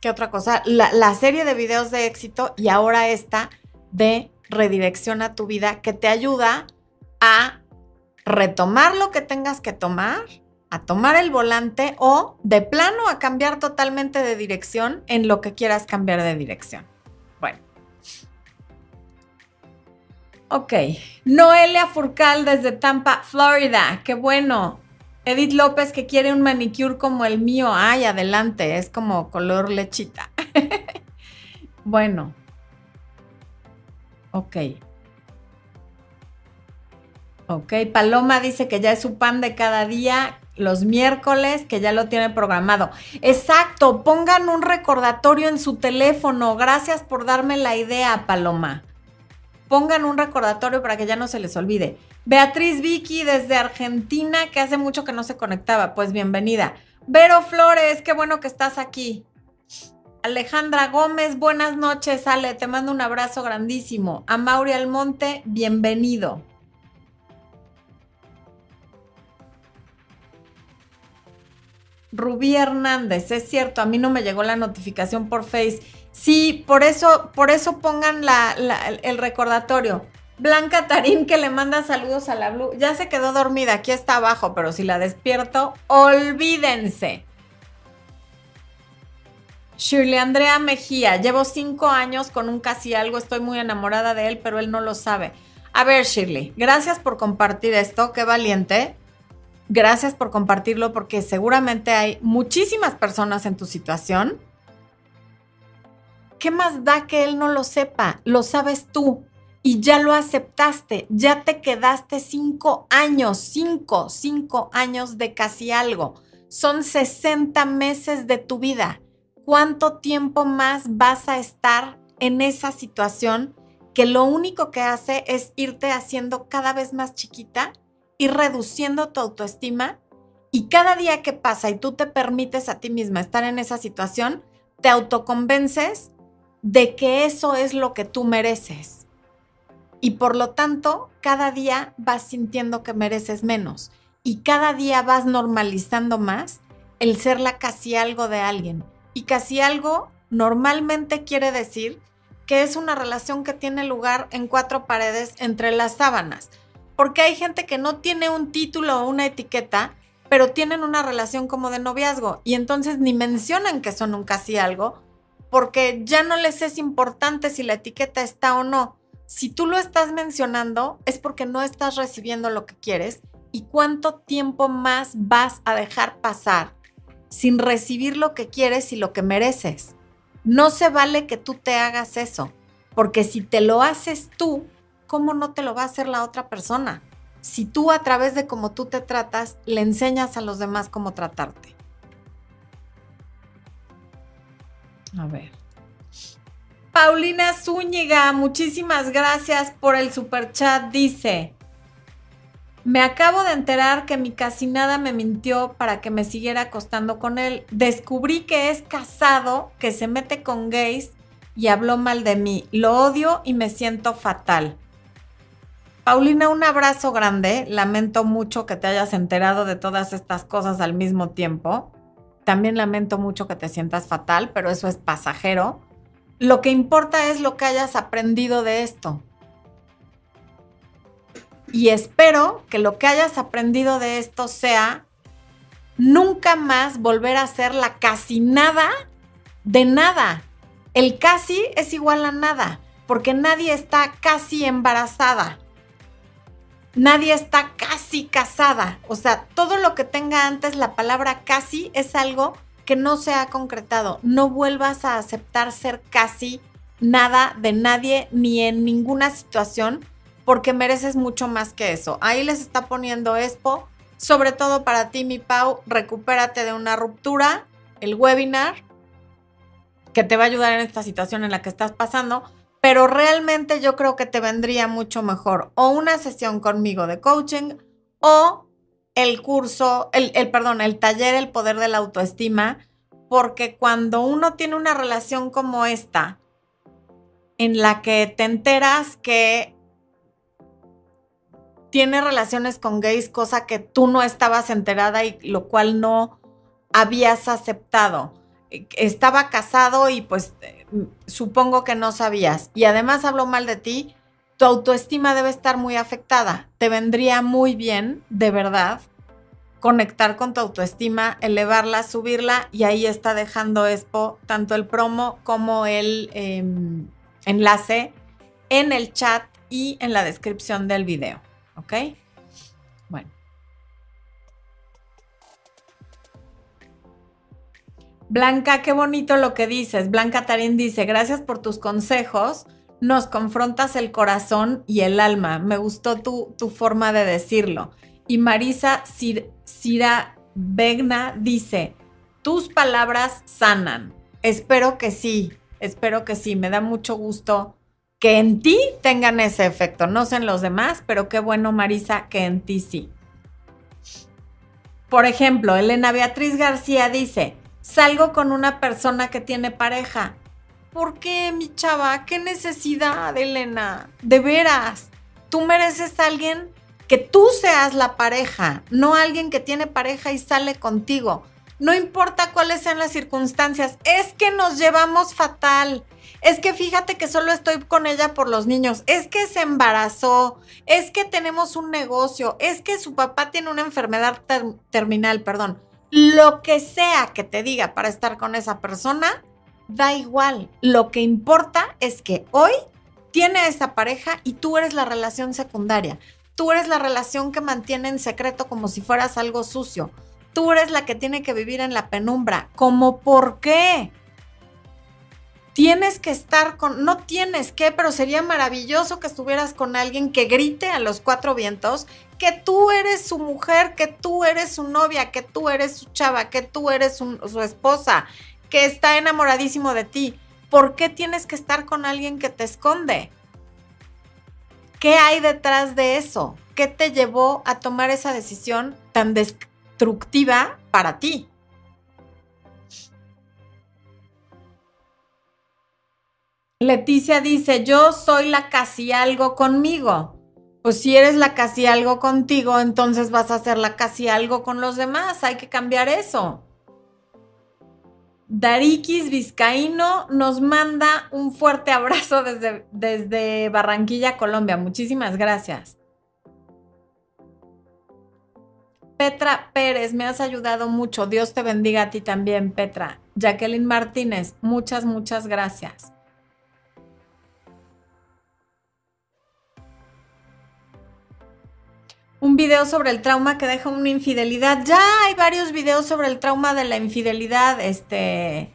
¿Qué otra cosa? La, la serie de videos de éxito y ahora esta de redirección a tu vida que te ayuda a retomar lo que tengas que tomar, a tomar el volante o de plano a cambiar totalmente de dirección en lo que quieras cambiar de dirección. Bueno. Ok. Noelia Furcal desde Tampa, Florida. Qué bueno. Edith López que quiere un manicure como el mío. Ay, adelante. Es como color lechita. bueno. Ok. Ok, Paloma dice que ya es su pan de cada día los miércoles, que ya lo tiene programado. Exacto, pongan un recordatorio en su teléfono. Gracias por darme la idea, Paloma. Pongan un recordatorio para que ya no se les olvide. Beatriz Vicky desde Argentina, que hace mucho que no se conectaba. Pues bienvenida. Vero Flores, qué bueno que estás aquí. Alejandra Gómez, buenas noches, Ale. Te mando un abrazo grandísimo. A Mauri Almonte, bienvenido. Rubí Hernández, es cierto, a mí no me llegó la notificación por Face. Sí, por eso, por eso pongan el recordatorio. Blanca Tarín que le manda saludos a la Blue. Ya se quedó dormida, aquí está abajo, pero si la despierto, olvídense. Shirley Andrea Mejía, llevo cinco años con un casi algo, estoy muy enamorada de él, pero él no lo sabe. A ver, Shirley, gracias por compartir esto, qué valiente. Gracias por compartirlo porque seguramente hay muchísimas personas en tu situación. ¿Qué más da que él no lo sepa? Lo sabes tú y ya lo aceptaste. Ya te quedaste cinco años, cinco, cinco años de casi algo. Son 60 meses de tu vida. ¿Cuánto tiempo más vas a estar en esa situación que lo único que hace es irte haciendo cada vez más chiquita ir reduciendo tu autoestima y cada día que pasa y tú te permites a ti misma estar en esa situación, te autoconvences de que eso es lo que tú mereces. Y por lo tanto, cada día vas sintiendo que mereces menos y cada día vas normalizando más el ser la casi algo de alguien. Y casi algo normalmente quiere decir que es una relación que tiene lugar en cuatro paredes entre las sábanas porque hay gente que no tiene un título o una etiqueta, pero tienen una relación como de noviazgo y entonces ni mencionan que son un casi algo, porque ya no les es importante si la etiqueta está o no. Si tú lo estás mencionando es porque no estás recibiendo lo que quieres y cuánto tiempo más vas a dejar pasar sin recibir lo que quieres y lo que mereces. No se vale que tú te hagas eso, porque si te lo haces tú, ¿cómo no te lo va a hacer la otra persona? Si tú a través de cómo tú te tratas, le enseñas a los demás cómo tratarte. A ver. Paulina Zúñiga, muchísimas gracias por el super chat. Dice, me acabo de enterar que mi casi nada me mintió para que me siguiera acostando con él. Descubrí que es casado, que se mete con gays y habló mal de mí. Lo odio y me siento fatal. Paulina, un abrazo grande. Lamento mucho que te hayas enterado de todas estas cosas al mismo tiempo. También lamento mucho que te sientas fatal, pero eso es pasajero. Lo que importa es lo que hayas aprendido de esto. Y espero que lo que hayas aprendido de esto sea nunca más volver a hacer la casi nada de nada. El casi es igual a nada, porque nadie está casi embarazada. Nadie está casi casada. O sea, todo lo que tenga antes la palabra casi es algo que no se ha concretado. No vuelvas a aceptar ser casi nada de nadie ni en ninguna situación porque mereces mucho más que eso. Ahí les está poniendo Expo, sobre todo para ti, mi Pau, recupérate de una ruptura, el webinar, que te va a ayudar en esta situación en la que estás pasando, pero realmente yo creo que te vendría mucho mejor o una sesión conmigo de coaching o el curso, el, el perdón, el taller El Poder de la Autoestima, porque cuando uno tiene una relación como esta, en la que te enteras que tiene relaciones con gays, cosa que tú no estabas enterada y lo cual no habías aceptado. Estaba casado y pues supongo que no sabías. Y además habló mal de ti, tu autoestima debe estar muy afectada. Te vendría muy bien, de verdad, conectar con tu autoestima, elevarla, subirla y ahí está dejando Expo tanto el promo como el em, enlace en el chat y en la descripción del video. ¿Ok? Blanca, qué bonito lo que dices. Blanca Tarín dice, gracias por tus consejos. Nos confrontas el corazón y el alma. Me gustó tu, tu forma de decirlo. Y Marisa Cira Vegna dice, tus palabras sanan. Espero que sí, espero que sí. Me da mucho gusto que en ti tengan ese efecto. No sé en los demás, pero qué bueno, Marisa, que en ti sí. Por ejemplo, Elena Beatriz García dice, salgo con una persona que tiene pareja. ¿Por qué, mi chava? ¿Qué necesidad, Elena? De veras, tú mereces a alguien que tú seas la pareja, no alguien que tiene pareja y sale contigo. No importa cuáles sean las circunstancias, es que nos llevamos fatal es que fíjate que solo estoy con ella por los niños, es que se embarazó, es que tenemos un negocio, es que su papá tiene una enfermedad terminal, perdón. Lo que sea que te diga para estar con esa persona, da igual. Lo que importa es que hoy tiene esa pareja y tú eres la relación secundaria. Tú eres la relación que mantiene en secreto como si fueras algo sucio. Tú eres la que tiene que vivir en la penumbra. ¿Cómo por qué? tienes que estar con, no tienes que, pero sería maravilloso que estuvieras con alguien que grite a los cuatro vientos que tú eres su mujer, que tú eres su novia, que tú eres su chava, que tú eres su, esposa, que está enamoradísimo de ti. ¿Por qué tienes que estar con alguien que te esconde? ¿Qué hay detrás de eso? ¿Qué te llevó a tomar esa decisión tan destructiva para ti? Leticia dice, yo soy la casi algo conmigo. Pues si eres la casi algo contigo, entonces vas a hacer la casi algo con los demás. Hay que cambiar eso. Darikis Vizcaíno nos manda un fuerte abrazo desde, desde Barranquilla, Colombia. Muchísimas gracias. Petra Pérez, me has ayudado mucho. Dios te bendiga a ti también, Petra. Jacqueline Martínez, muchas, muchas gracias. Un video sobre el trauma que deja una infidelidad. Ya hay varios videos sobre el trauma de la infidelidad. Este,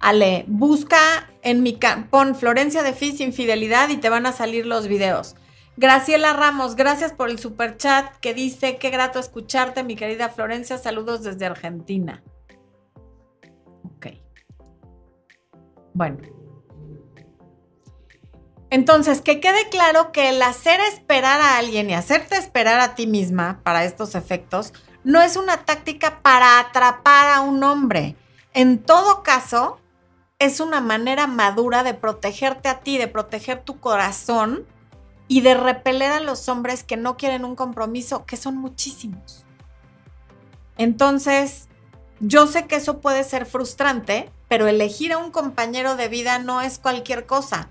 Ale, busca en mi pon Florencia de Fis infidelidad y te van a salir los videos. Graciela Ramos, gracias por el super chat que dice, qué grato escucharte, mi querida Florencia, saludos desde Argentina. Ok. Bueno. Entonces, que quede claro que el hacer esperar a alguien y hacerte esperar a ti misma para estos efectos no es una táctica para atrapar a un hombre. En todo caso, es una manera madura de protegerte a ti, de proteger tu corazón y de repeler a los hombres que no quieren un compromiso, que son muchísimos. Entonces, yo sé que eso puede ser frustrante, pero elegir a un compañero de vida no es cualquier cosa.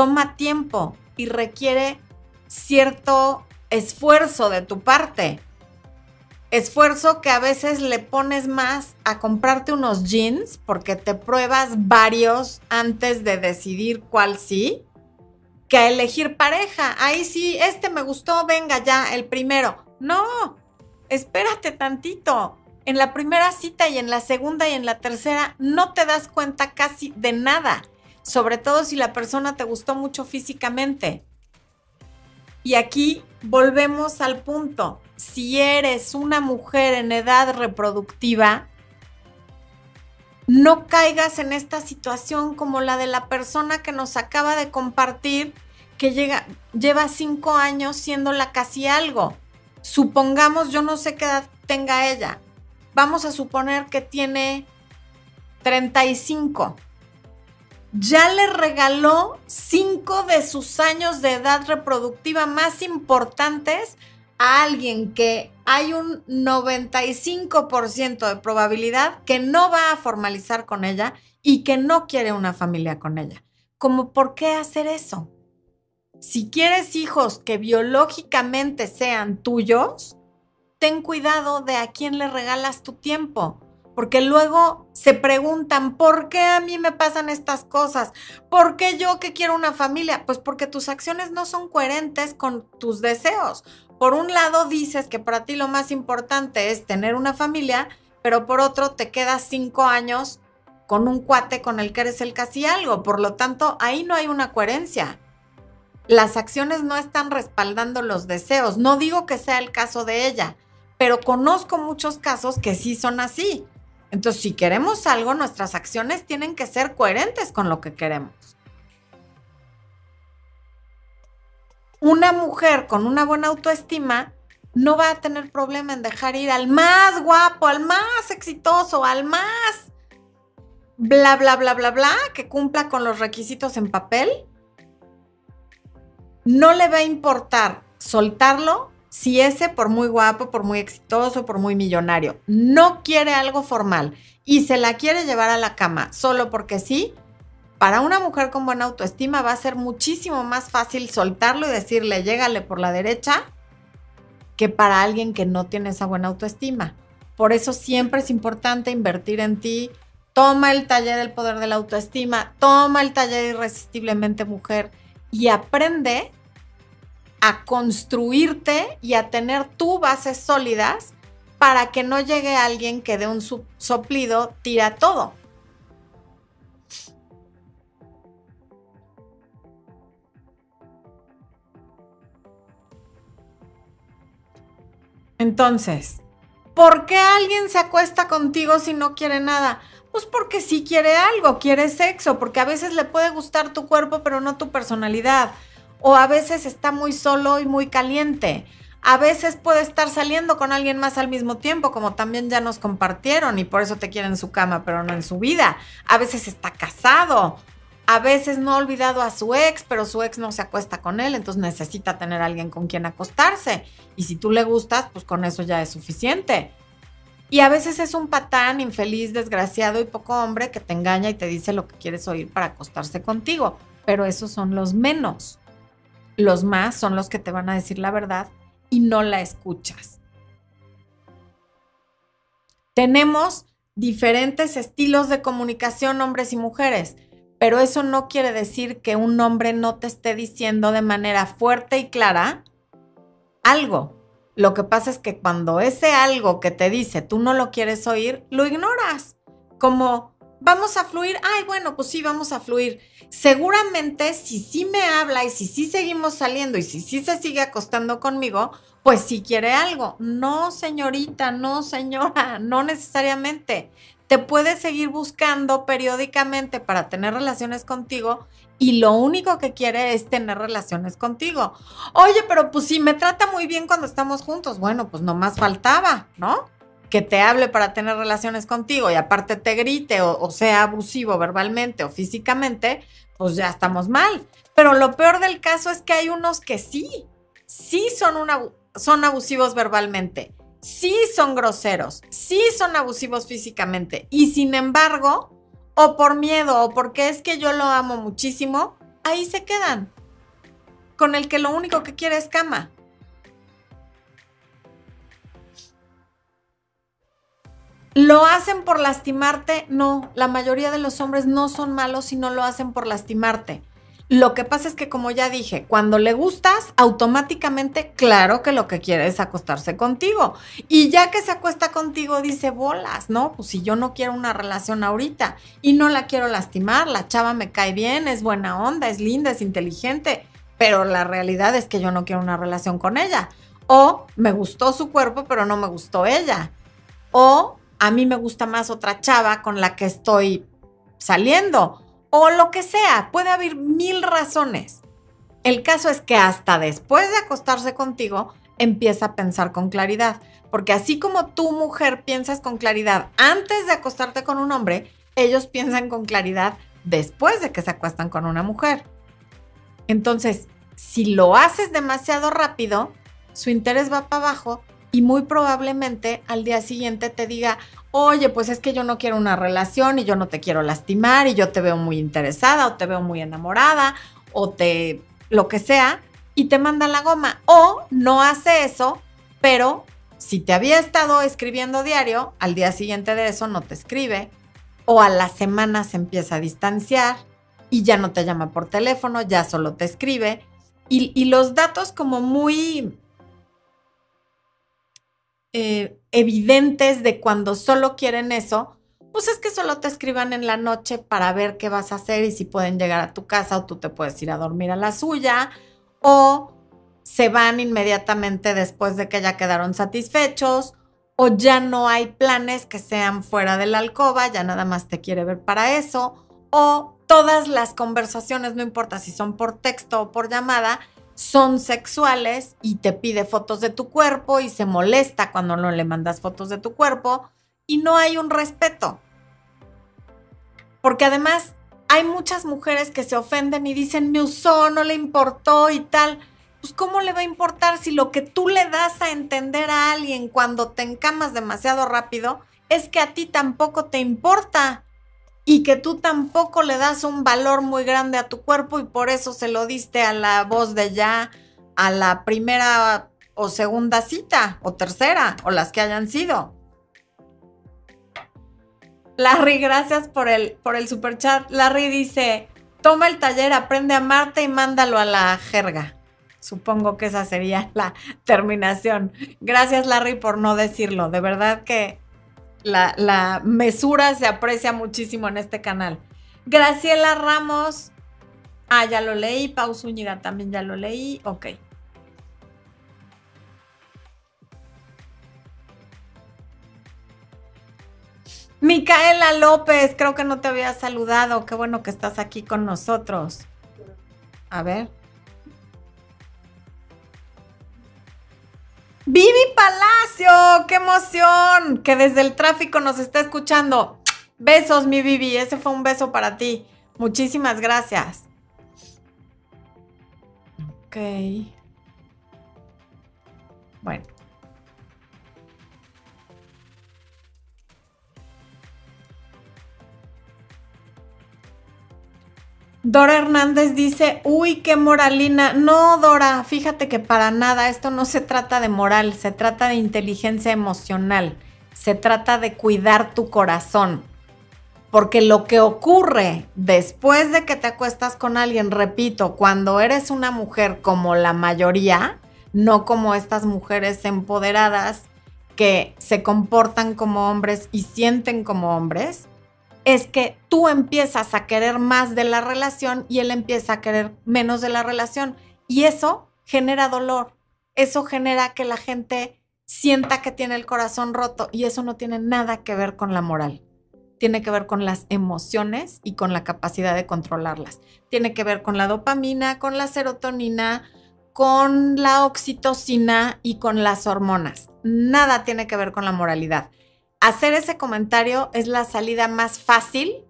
Toma tiempo y requiere cierto esfuerzo de tu parte. Esfuerzo que a veces le pones más a comprarte unos jeans porque te pruebas varios antes de decidir cuál sí, que a elegir pareja. Ahí sí, este me gustó, venga ya, el primero. No, espérate tantito. En la primera cita y en la segunda y en la tercera no te das cuenta casi de nada, sobre todo si la persona te gustó mucho físicamente. Y aquí volvemos al punto. Si eres una mujer en edad reproductiva, no caigas en esta situación como la de la persona que nos acaba de compartir que llega, lleva cinco años siéndola casi algo. Supongamos, yo no sé qué edad tenga ella. Vamos a suponer que tiene 35 ya le regaló cinco de sus años de edad reproductiva más importantes a alguien que hay un 95% de probabilidad que no va a formalizar con ella y que no quiere una familia con ella. ¿Cómo por qué hacer eso? Si quieres hijos que biológicamente sean tuyos, ten cuidado de a quién le regalas tu tiempo porque luego se preguntan, ¿por qué a mí me pasan estas cosas? ¿Por qué yo que quiero una familia? Pues porque tus acciones no son coherentes con tus deseos. Por un lado dices que para ti lo más importante es tener una familia, pero por otro te quedas cinco años con un cuate con el que eres el casi algo. Por lo tanto, ahí no hay una coherencia. Las acciones no están respaldando los deseos. No digo que sea el caso de ella, pero conozco muchos casos que sí son así. Entonces, si queremos algo, nuestras acciones tienen que ser coherentes con lo que queremos. Una mujer con una buena autoestima no va a tener problema en dejar ir al más guapo, al más exitoso, al más bla, bla, bla, bla, bla, que cumpla con los requisitos en papel. No le va a importar soltarlo si ese, por muy guapo, por muy exitoso, por muy millonario, no quiere algo formal y se la quiere llevar a la cama solo porque sí, para una mujer con buena autoestima va a ser muchísimo más fácil soltarlo y decirle, llégale por la derecha, que para alguien que no tiene esa buena autoestima. Por eso siempre es importante invertir en ti. Toma el taller del poder de la autoestima, toma el taller irresistiblemente mujer y aprende a construirte y a tener tu bases sólidas para que no llegue alguien que de un soplido tira todo. Entonces, ¿por qué alguien se acuesta contigo si no quiere nada? Pues porque sí quiere algo, quiere sexo, porque a veces le puede gustar tu cuerpo pero no tu personalidad o a veces está muy solo y muy caliente. A veces puede estar saliendo con alguien más al mismo tiempo, como también ya nos compartieron y por eso te quiere en su cama, pero no en su vida. A veces está casado. A veces no ha olvidado a su ex, pero su ex no se acuesta con él, entonces necesita tener alguien con quien acostarse. Y si tú le gustas, pues con eso ya es suficiente. Y a veces es un patán infeliz, desgraciado y poco hombre que te engaña y te dice lo que quieres oír para acostarse contigo. Pero esos son los menos. Los más son los que te van a decir la verdad y no la escuchas. Tenemos diferentes estilos de comunicación hombres y mujeres, pero eso no quiere decir que un hombre no te esté diciendo de manera fuerte y clara algo. Lo que pasa es que cuando ese algo que te dice tú no lo quieres oír, lo ignoras. Como vamos a fluir, ay, bueno, pues sí, vamos a fluir. Seguramente si sí me habla y si sí seguimos saliendo y si sí se sigue acostando conmigo, pues sí quiere algo. No, señorita, no, señora, no necesariamente. Te puede seguir buscando periódicamente para tener relaciones contigo y lo único que quiere es tener relaciones contigo. Oye, pero pues sí, me trata muy bien cuando estamos juntos. Bueno, pues no más faltaba, ¿no? Que te hable para tener relaciones contigo y aparte te grite o, sea abusivo verbalmente o físicamente, pues ya estamos mal. Pero lo peor del caso es que hay unos que sí, sí son, una, son abusivos verbalmente, sí son groseros, sí son abusivos físicamente. Y sin embargo, o por miedo o porque es que yo lo amo muchísimo, ahí se quedan. Con el que lo único que quiere es cama. ¿Lo hacen por lastimarte? No, la mayoría de los hombres no son malos y no lo hacen por lastimarte. Lo que pasa es que, como ya dije, cuando le gustas, automáticamente, claro que lo que quiere es acostarse contigo. Y ya que se acuesta contigo, dice bolas, ¿no? Pues si yo no quiero una relación ahorita y no la quiero lastimar, la chava me cae bien, es buena onda, es linda, es inteligente, pero la realidad es que yo no quiero una relación con ella. O me gustó su cuerpo, pero no me gustó ella. O a mí me gusta más otra chava con la que estoy saliendo o lo que sea. Puede haber mil razones. El caso es que hasta después de acostarse contigo, empieza a pensar con claridad. Porque así como tú, mujer, piensas con claridad antes de acostarte con un hombre, ellos piensan con claridad después de que se acuestan con una mujer. Entonces, si lo haces demasiado rápido, su interés va para abajo y muy probablemente al día siguiente te diga, oye, pues es que yo no quiero una relación y yo no te quiero lastimar y yo te veo muy interesada o te veo muy enamorada o te lo que sea y te manda la goma. O no hace eso, pero si te había estado escribiendo diario, al día siguiente de eso no te escribe o a la semana se empieza a distanciar y ya no te llama por teléfono, ya solo te escribe. Y, y los datos como muy eh, evidentes de cuando solo quieren eso, pues es que solo te escriban en la noche para ver qué vas a hacer y si pueden llegar a tu casa o tú te puedes ir a dormir a la suya o se van inmediatamente después de que ya quedaron satisfechos o ya no hay planes que sean fuera de la alcoba, ya nada más te quiere ver para eso o todas las conversaciones, no importa si son por texto o por llamada, son sexuales y te pide fotos de tu cuerpo y se molesta cuando no le mandas fotos de tu cuerpo y no hay un respeto. Porque además hay muchas mujeres que se ofenden y dicen, me usó, no le importó y tal. Pues ¿cómo le va a importar si lo que tú le das a entender a alguien cuando te encamas demasiado rápido es que a ti tampoco te importa? Y que tú tampoco le das un valor muy grande a tu cuerpo y por eso se lo diste a la voz de ya a la primera o segunda cita o tercera o las que hayan sido. Larry, gracias por el, por el super chat. Larry dice, toma el taller, aprende a amarte y mándalo a la jerga. Supongo que esa sería la terminación. Gracias Larry por no decirlo. De verdad que la, mesura se aprecia muchísimo en este canal. Graciela Ramos. Ah, ya lo leí. Pau Zúñiga también ya lo leí. Ok. Micaela López, creo que no te había saludado. Qué bueno que estás aquí con nosotros. A ver. Qué emoción que desde el tráfico nos está escuchando. Besos, mi Vivi, ese fue un beso para ti. Muchísimas gracias. Ok. Bueno. Dora Hernández dice, uy, qué moralina. No, Dora, fíjate que para nada, esto no se trata de moral, se trata de inteligencia emocional, se trata de cuidar tu corazón. Porque lo que ocurre después de que te acuestas con alguien, repito, cuando eres una mujer como la mayoría, no como estas mujeres empoderadas que se comportan como hombres y sienten como hombres, es que tú empiezas a querer más de la relación y él empieza a querer menos de la relación. Y eso genera dolor, eso genera que la gente sienta que tiene el corazón roto y eso no tiene nada que ver con la moral. Tiene que ver con las emociones y con la capacidad de controlarlas. Tiene que ver con la dopamina, con la serotonina, con la oxitocina y con las hormonas. Nada tiene que ver con la moralidad hacer ese comentario es la salida más fácil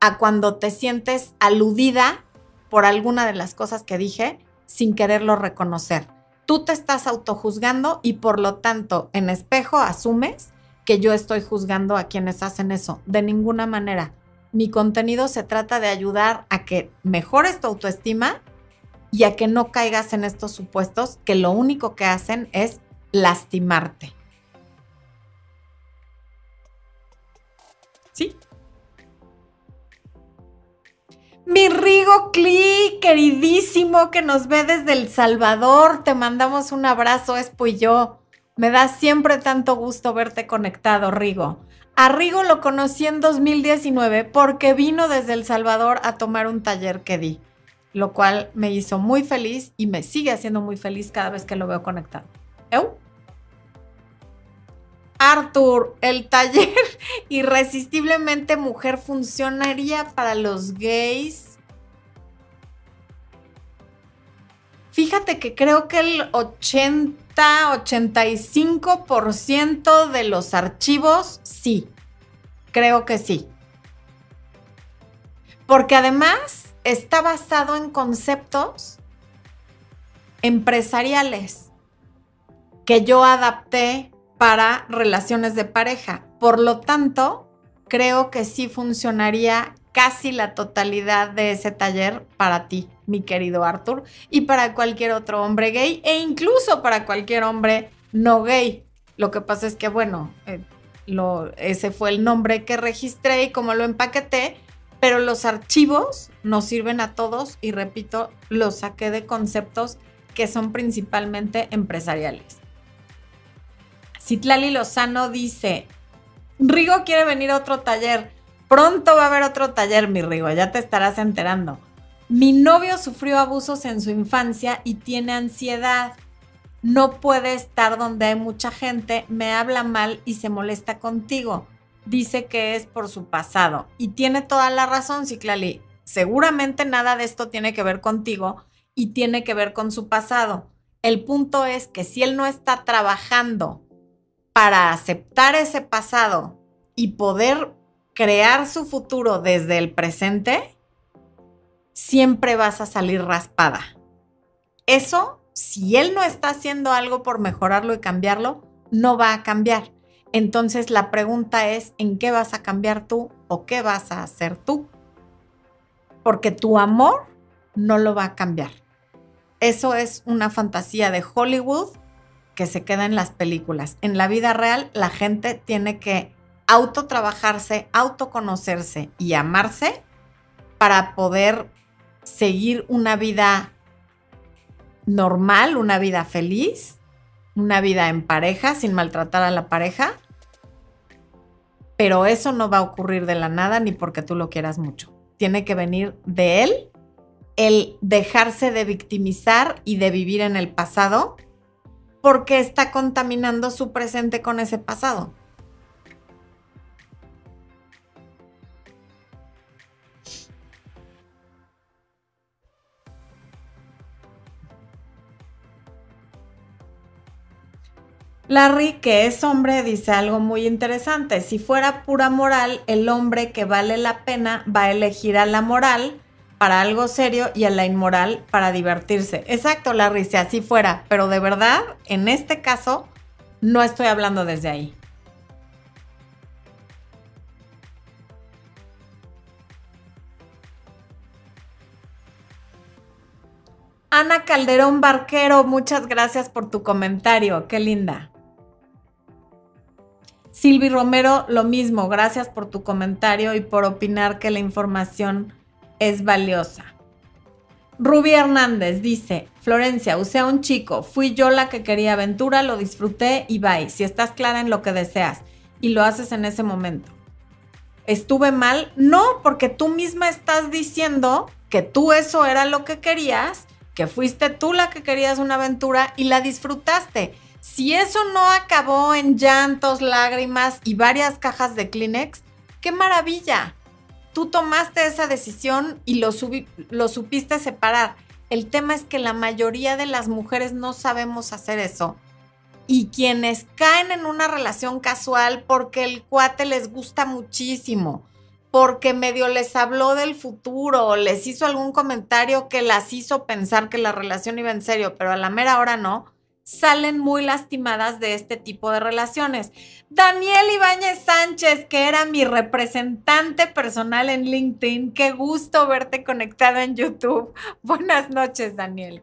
a cuando te sientes aludida por alguna de las cosas que dije sin quererlo reconocer. Tú te estás autojuzgando y por lo tanto en espejo asumes que yo estoy juzgando a quienes hacen eso. De ninguna manera. Mi contenido se trata de ayudar a que mejores tu autoestima y a que no caigas en estos supuestos que lo único que hacen es lastimarte. ¿Sí? Mi Rigo Cli, queridísimo que nos ve desde El Salvador, te mandamos un abrazo, Espo y yo. Me da siempre tanto gusto verte conectado, Rigo. A Rigo lo conocí en 2019 porque vino desde El Salvador a tomar un taller que di, lo cual me hizo muy feliz y me sigue haciendo muy feliz cada vez que lo veo conectado. ¿Eu? Arthur, el taller Irresistiblemente Mujer funcionaría para los gays. Fíjate que creo que el 80-85% de los archivos sí. Creo que sí. Porque además está basado en conceptos empresariales que yo adapté para relaciones de pareja. Por lo tanto, creo que sí funcionaría casi la totalidad de ese taller para ti, mi querido Arthur, y para cualquier otro hombre gay e incluso para cualquier hombre no gay. Lo que pasa es que, bueno, eh, ese fue el nombre que registré y como lo empaqueté, pero los archivos nos sirven a todos y repito, los saqué de conceptos que son principalmente empresariales. Citlali Lozano dice, Rigo quiere venir a otro taller. Pronto va a haber otro taller, mi Rigo, ya te estarás enterando. Mi novio sufrió abusos en su infancia y tiene ansiedad. No puede estar donde hay mucha gente, me habla mal y se molesta contigo. Dice que es por su pasado. Y tiene toda la razón, Ciclali. Seguramente nada de esto tiene que ver contigo y tiene que ver con su pasado. El punto es que si él no está trabajando para aceptar ese pasado y poder crear su futuro desde el presente, siempre vas a salir raspada. Eso, si él no está haciendo algo por mejorarlo y cambiarlo, no va a cambiar. Entonces la pregunta es, ¿en qué vas a cambiar tú o qué vas a hacer tú? Porque tu amor no lo va a cambiar. Eso es una fantasía de Hollywood que se queda en las películas. En la vida real, la gente tiene que autotrabajarse, autoconocerse y amarse para poder seguir una vida normal, una vida feliz, una vida en pareja, sin maltratar a la pareja. Pero eso no va a ocurrir de la nada ni porque tú lo quieras mucho. Tiene que venir de él el dejarse de victimizar y de vivir en el pasado porque está contaminando su presente con ese pasado. Larry, que es hombre, dice algo muy interesante. Si fuera pura moral, el hombre que vale la pena va a elegir a la moral para algo serio y a la inmoral para divertirse. Exacto, Larry, si así fuera, pero de verdad, en este caso, no estoy hablando desde ahí. Ana Calderón Barquero, muchas gracias por tu comentario, qué linda. Silvi Romero, lo mismo, gracias por tu comentario y por opinar que la información es valiosa. Ruby Hernández dice, Florencia, usé a un chico, fui yo la que quería aventura, lo disfruté y bye. Si estás clara en lo que deseas y lo haces en ese momento. ¿Estuve mal? No, porque tú misma estás diciendo que tú eso era lo que querías, que fuiste tú la que querías una aventura y la disfrutaste. Si eso no acabó en llantos, lágrimas y varias cajas de Kleenex, qué maravilla tú tomaste esa decisión y lo, lo supiste separar. El tema es que la mayoría de las mujeres no sabemos hacer eso. Y quienes caen en una relación casual porque el cuate les gusta muchísimo, porque medio les habló del futuro o les hizo algún comentario que las hizo pensar que la relación iba en serio, pero a la mera hora no, salen muy lastimadas de este tipo de relaciones. Daniel Ibáñez Sánchez, que era mi representante personal en LinkedIn, qué gusto verte conectado en YouTube. Buenas noches, Daniel.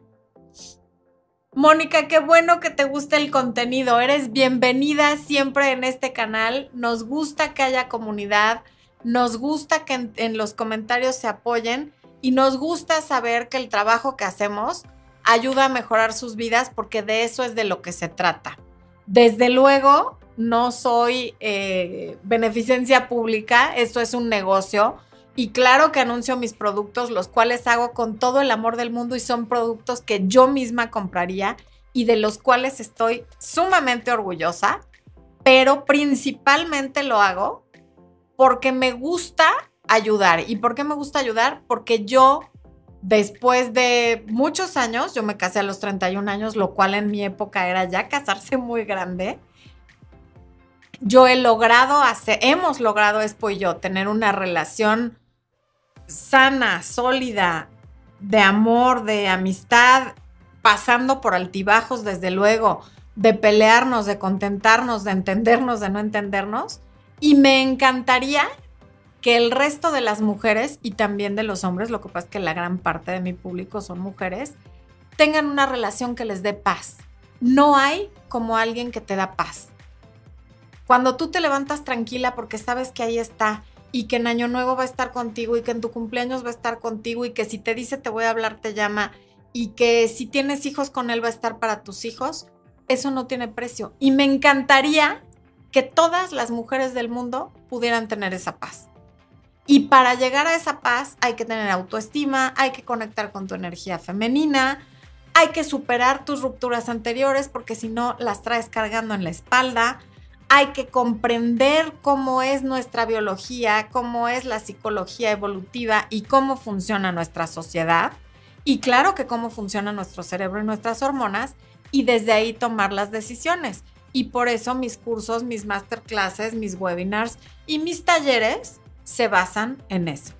Mónica, qué bueno que te guste el contenido. Eres bienvenida siempre en este canal. Nos gusta que haya comunidad nos gusta que en, los comentarios se apoyen y nos gusta saber que el trabajo que hacemos ayuda a mejorar sus vidas porque de eso es de lo que se trata. Desde luego, no soy eh, beneficencia pública, esto es un negocio y claro que anuncio mis productos, los cuales hago con todo el amor del mundo y son productos que yo misma compraría y de los cuales estoy sumamente orgullosa, pero principalmente lo hago porque me gusta ayudar. ¿Y por qué me gusta ayudar? Porque yo, después de muchos años, yo me casé a los 31 años, lo cual en mi época era ya casarse muy grande. Yo he logrado hacer, hemos logrado, Espo y yo, tener una relación sana, sólida, de amor, de amistad, pasando por altibajos, desde luego, de pelearnos, de contentarnos, de entendernos, de no entendernos y me encantaría que el resto de las mujeres y también de los hombres, lo que pasa es que la gran parte de mi público son mujeres, tengan una relación que les dé paz. No hay como alguien que te da paz. Cuando tú te levantas tranquila porque sabes que ahí está y que en Año Nuevo va a estar contigo y que en tu cumpleaños va a estar contigo y que si te dice te voy a hablar te llama y que si tienes hijos con él va a estar para tus hijos, eso no tiene precio. Y me encantaría que todas las mujeres del mundo pudieran tener esa paz. Y para llegar a esa paz hay que tener autoestima, hay que conectar con tu energía femenina, hay que superar tus rupturas anteriores porque si no las traes cargando en la espalda. Hay que comprender cómo es nuestra biología, cómo es la psicología evolutiva y cómo funciona nuestra sociedad. Y claro que cómo funciona nuestro cerebro y nuestras hormonas y desde ahí tomar las decisiones. Y por eso mis cursos, mis masterclasses, mis webinars y mis talleres se basan en eso.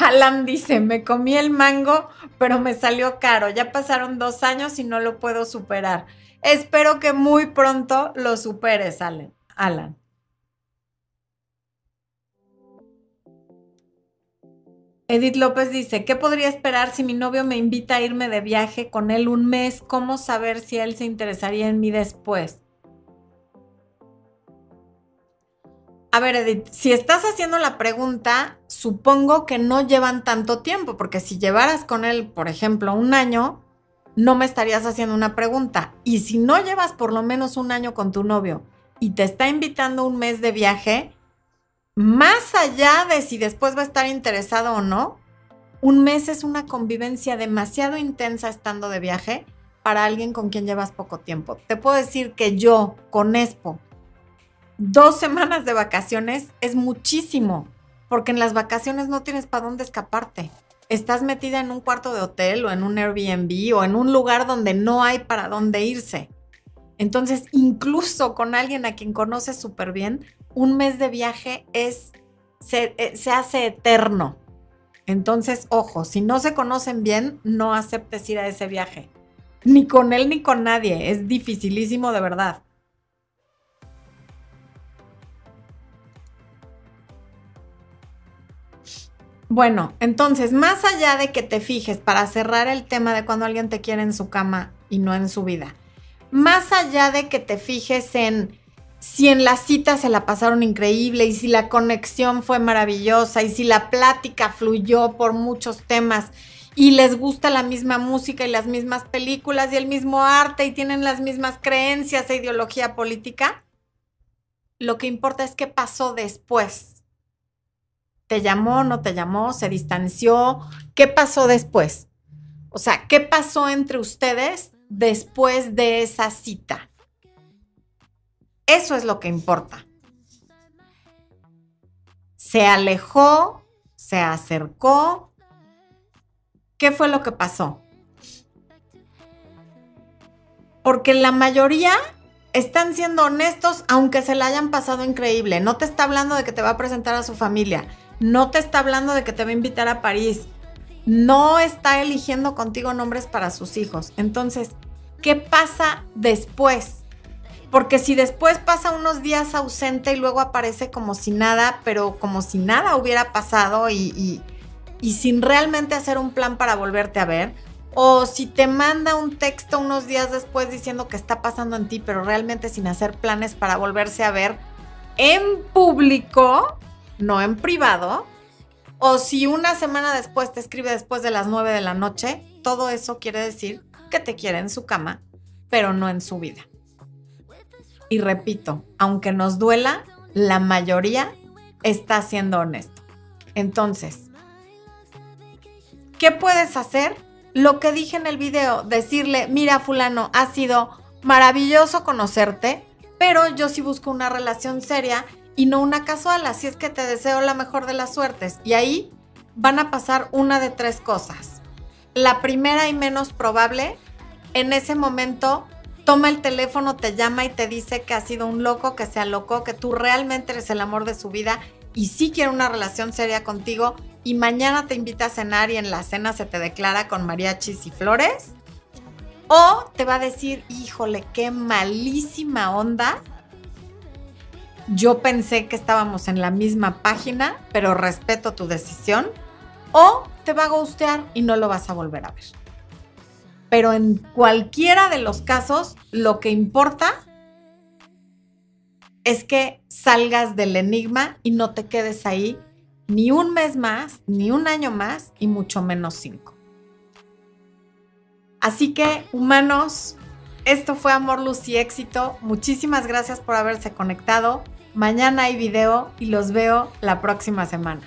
Alan dice, me comí el mango, pero me salió caro. Ya pasaron dos años y no lo puedo superar. Espero que muy pronto lo superes, Alan. Edith López dice, ¿qué podría esperar si mi novio me invita a irme de viaje con él un mes? ¿Cómo saber si él se interesaría en mí después? A ver, Edith, si estás haciendo la pregunta, supongo que no llevan tanto tiempo, porque si llevaras con él, por ejemplo, un año, no me estarías haciendo una pregunta. Y si no llevas por lo menos un año con tu novio y te está invitando un mes de viaje, más allá de si después va a estar interesado o no, un mes es una convivencia demasiado intensa estando de viaje para alguien con quien llevas poco tiempo. Te puedo decir que yo, con Expo, dos semanas de vacaciones es muchísimo, porque en las vacaciones no tienes para dónde escaparte. Estás metida en un cuarto de hotel o en un Airbnb o en un lugar donde no hay para dónde irse. Entonces, incluso con alguien a quien conoces súper bien, un mes de viaje es, eh, se, hace eterno. Entonces, ojo, si no se conocen bien, no aceptes ir a ese viaje. Ni con él ni con nadie. Es dificilísimo de verdad. Bueno, entonces, más allá de que te fijes para cerrar el tema de cuando alguien te quiere en su cama y no en su vida, más allá de que te fijes en si en la cita se la pasaron increíble y si la conexión fue maravillosa y si la plática fluyó por muchos temas y les gusta la misma música y las mismas películas y el mismo arte y tienen las mismas creencias e ideología política, lo que importa es qué pasó después. ¿Te llamó, no te llamó, se distanció? ¿Qué pasó después? O sea, ¿qué pasó entre ustedes después de esa cita? Eso es lo que importa. Se alejó, se acercó. ¿Qué fue lo que pasó? Porque la mayoría están siendo honestos aunque se la hayan pasado increíble. No te está hablando de que te va a presentar a su familia. No te está hablando de que te va a invitar a París. No está eligiendo contigo nombres para sus hijos. Entonces, ¿qué pasa después? Porque si después pasa unos días ausente y luego aparece como si nada, pero como si nada hubiera pasado y, y sin realmente hacer un plan para volverte a ver, o si te manda un texto unos días después diciendo que está pasando en ti, pero realmente sin hacer planes para volverse a ver en público, no en privado, o si una semana después te escribe después de las 9 de la noche, todo eso quiere decir que te quiere en su cama, pero no en su vida. Y repito, aunque nos duela, la mayoría está siendo honesto. Entonces, ¿qué puedes hacer? Lo que dije en el video, decirle, mira fulano, ha sido maravilloso conocerte, pero yo sí busco una relación seria y no una casual, así es que te deseo la mejor de las suertes. Y ahí van a pasar una de tres cosas. La primera y menos probable, en ese momento toma el teléfono, te llama y te dice que ha sido un loco, que sea loco, que tú realmente eres el amor de su vida y sí quiere una relación seria contigo y mañana te invita a cenar y en la cena se te declara con mariachis y flores. O te va a decir, híjole, qué malísima onda, yo pensé que estábamos en la misma página, pero respeto tu decisión. O te va a gustear y no lo vas a volver a ver. Pero en cualquiera de los casos, lo que importa es que salgas del enigma y no te quedes ahí ni un mes más, ni un año más y mucho menos cinco. Así que, humanos, esto fue Amor, Luz y Éxito. Muchísimas gracias por haberse conectado. Mañana hay video y los veo la próxima semana.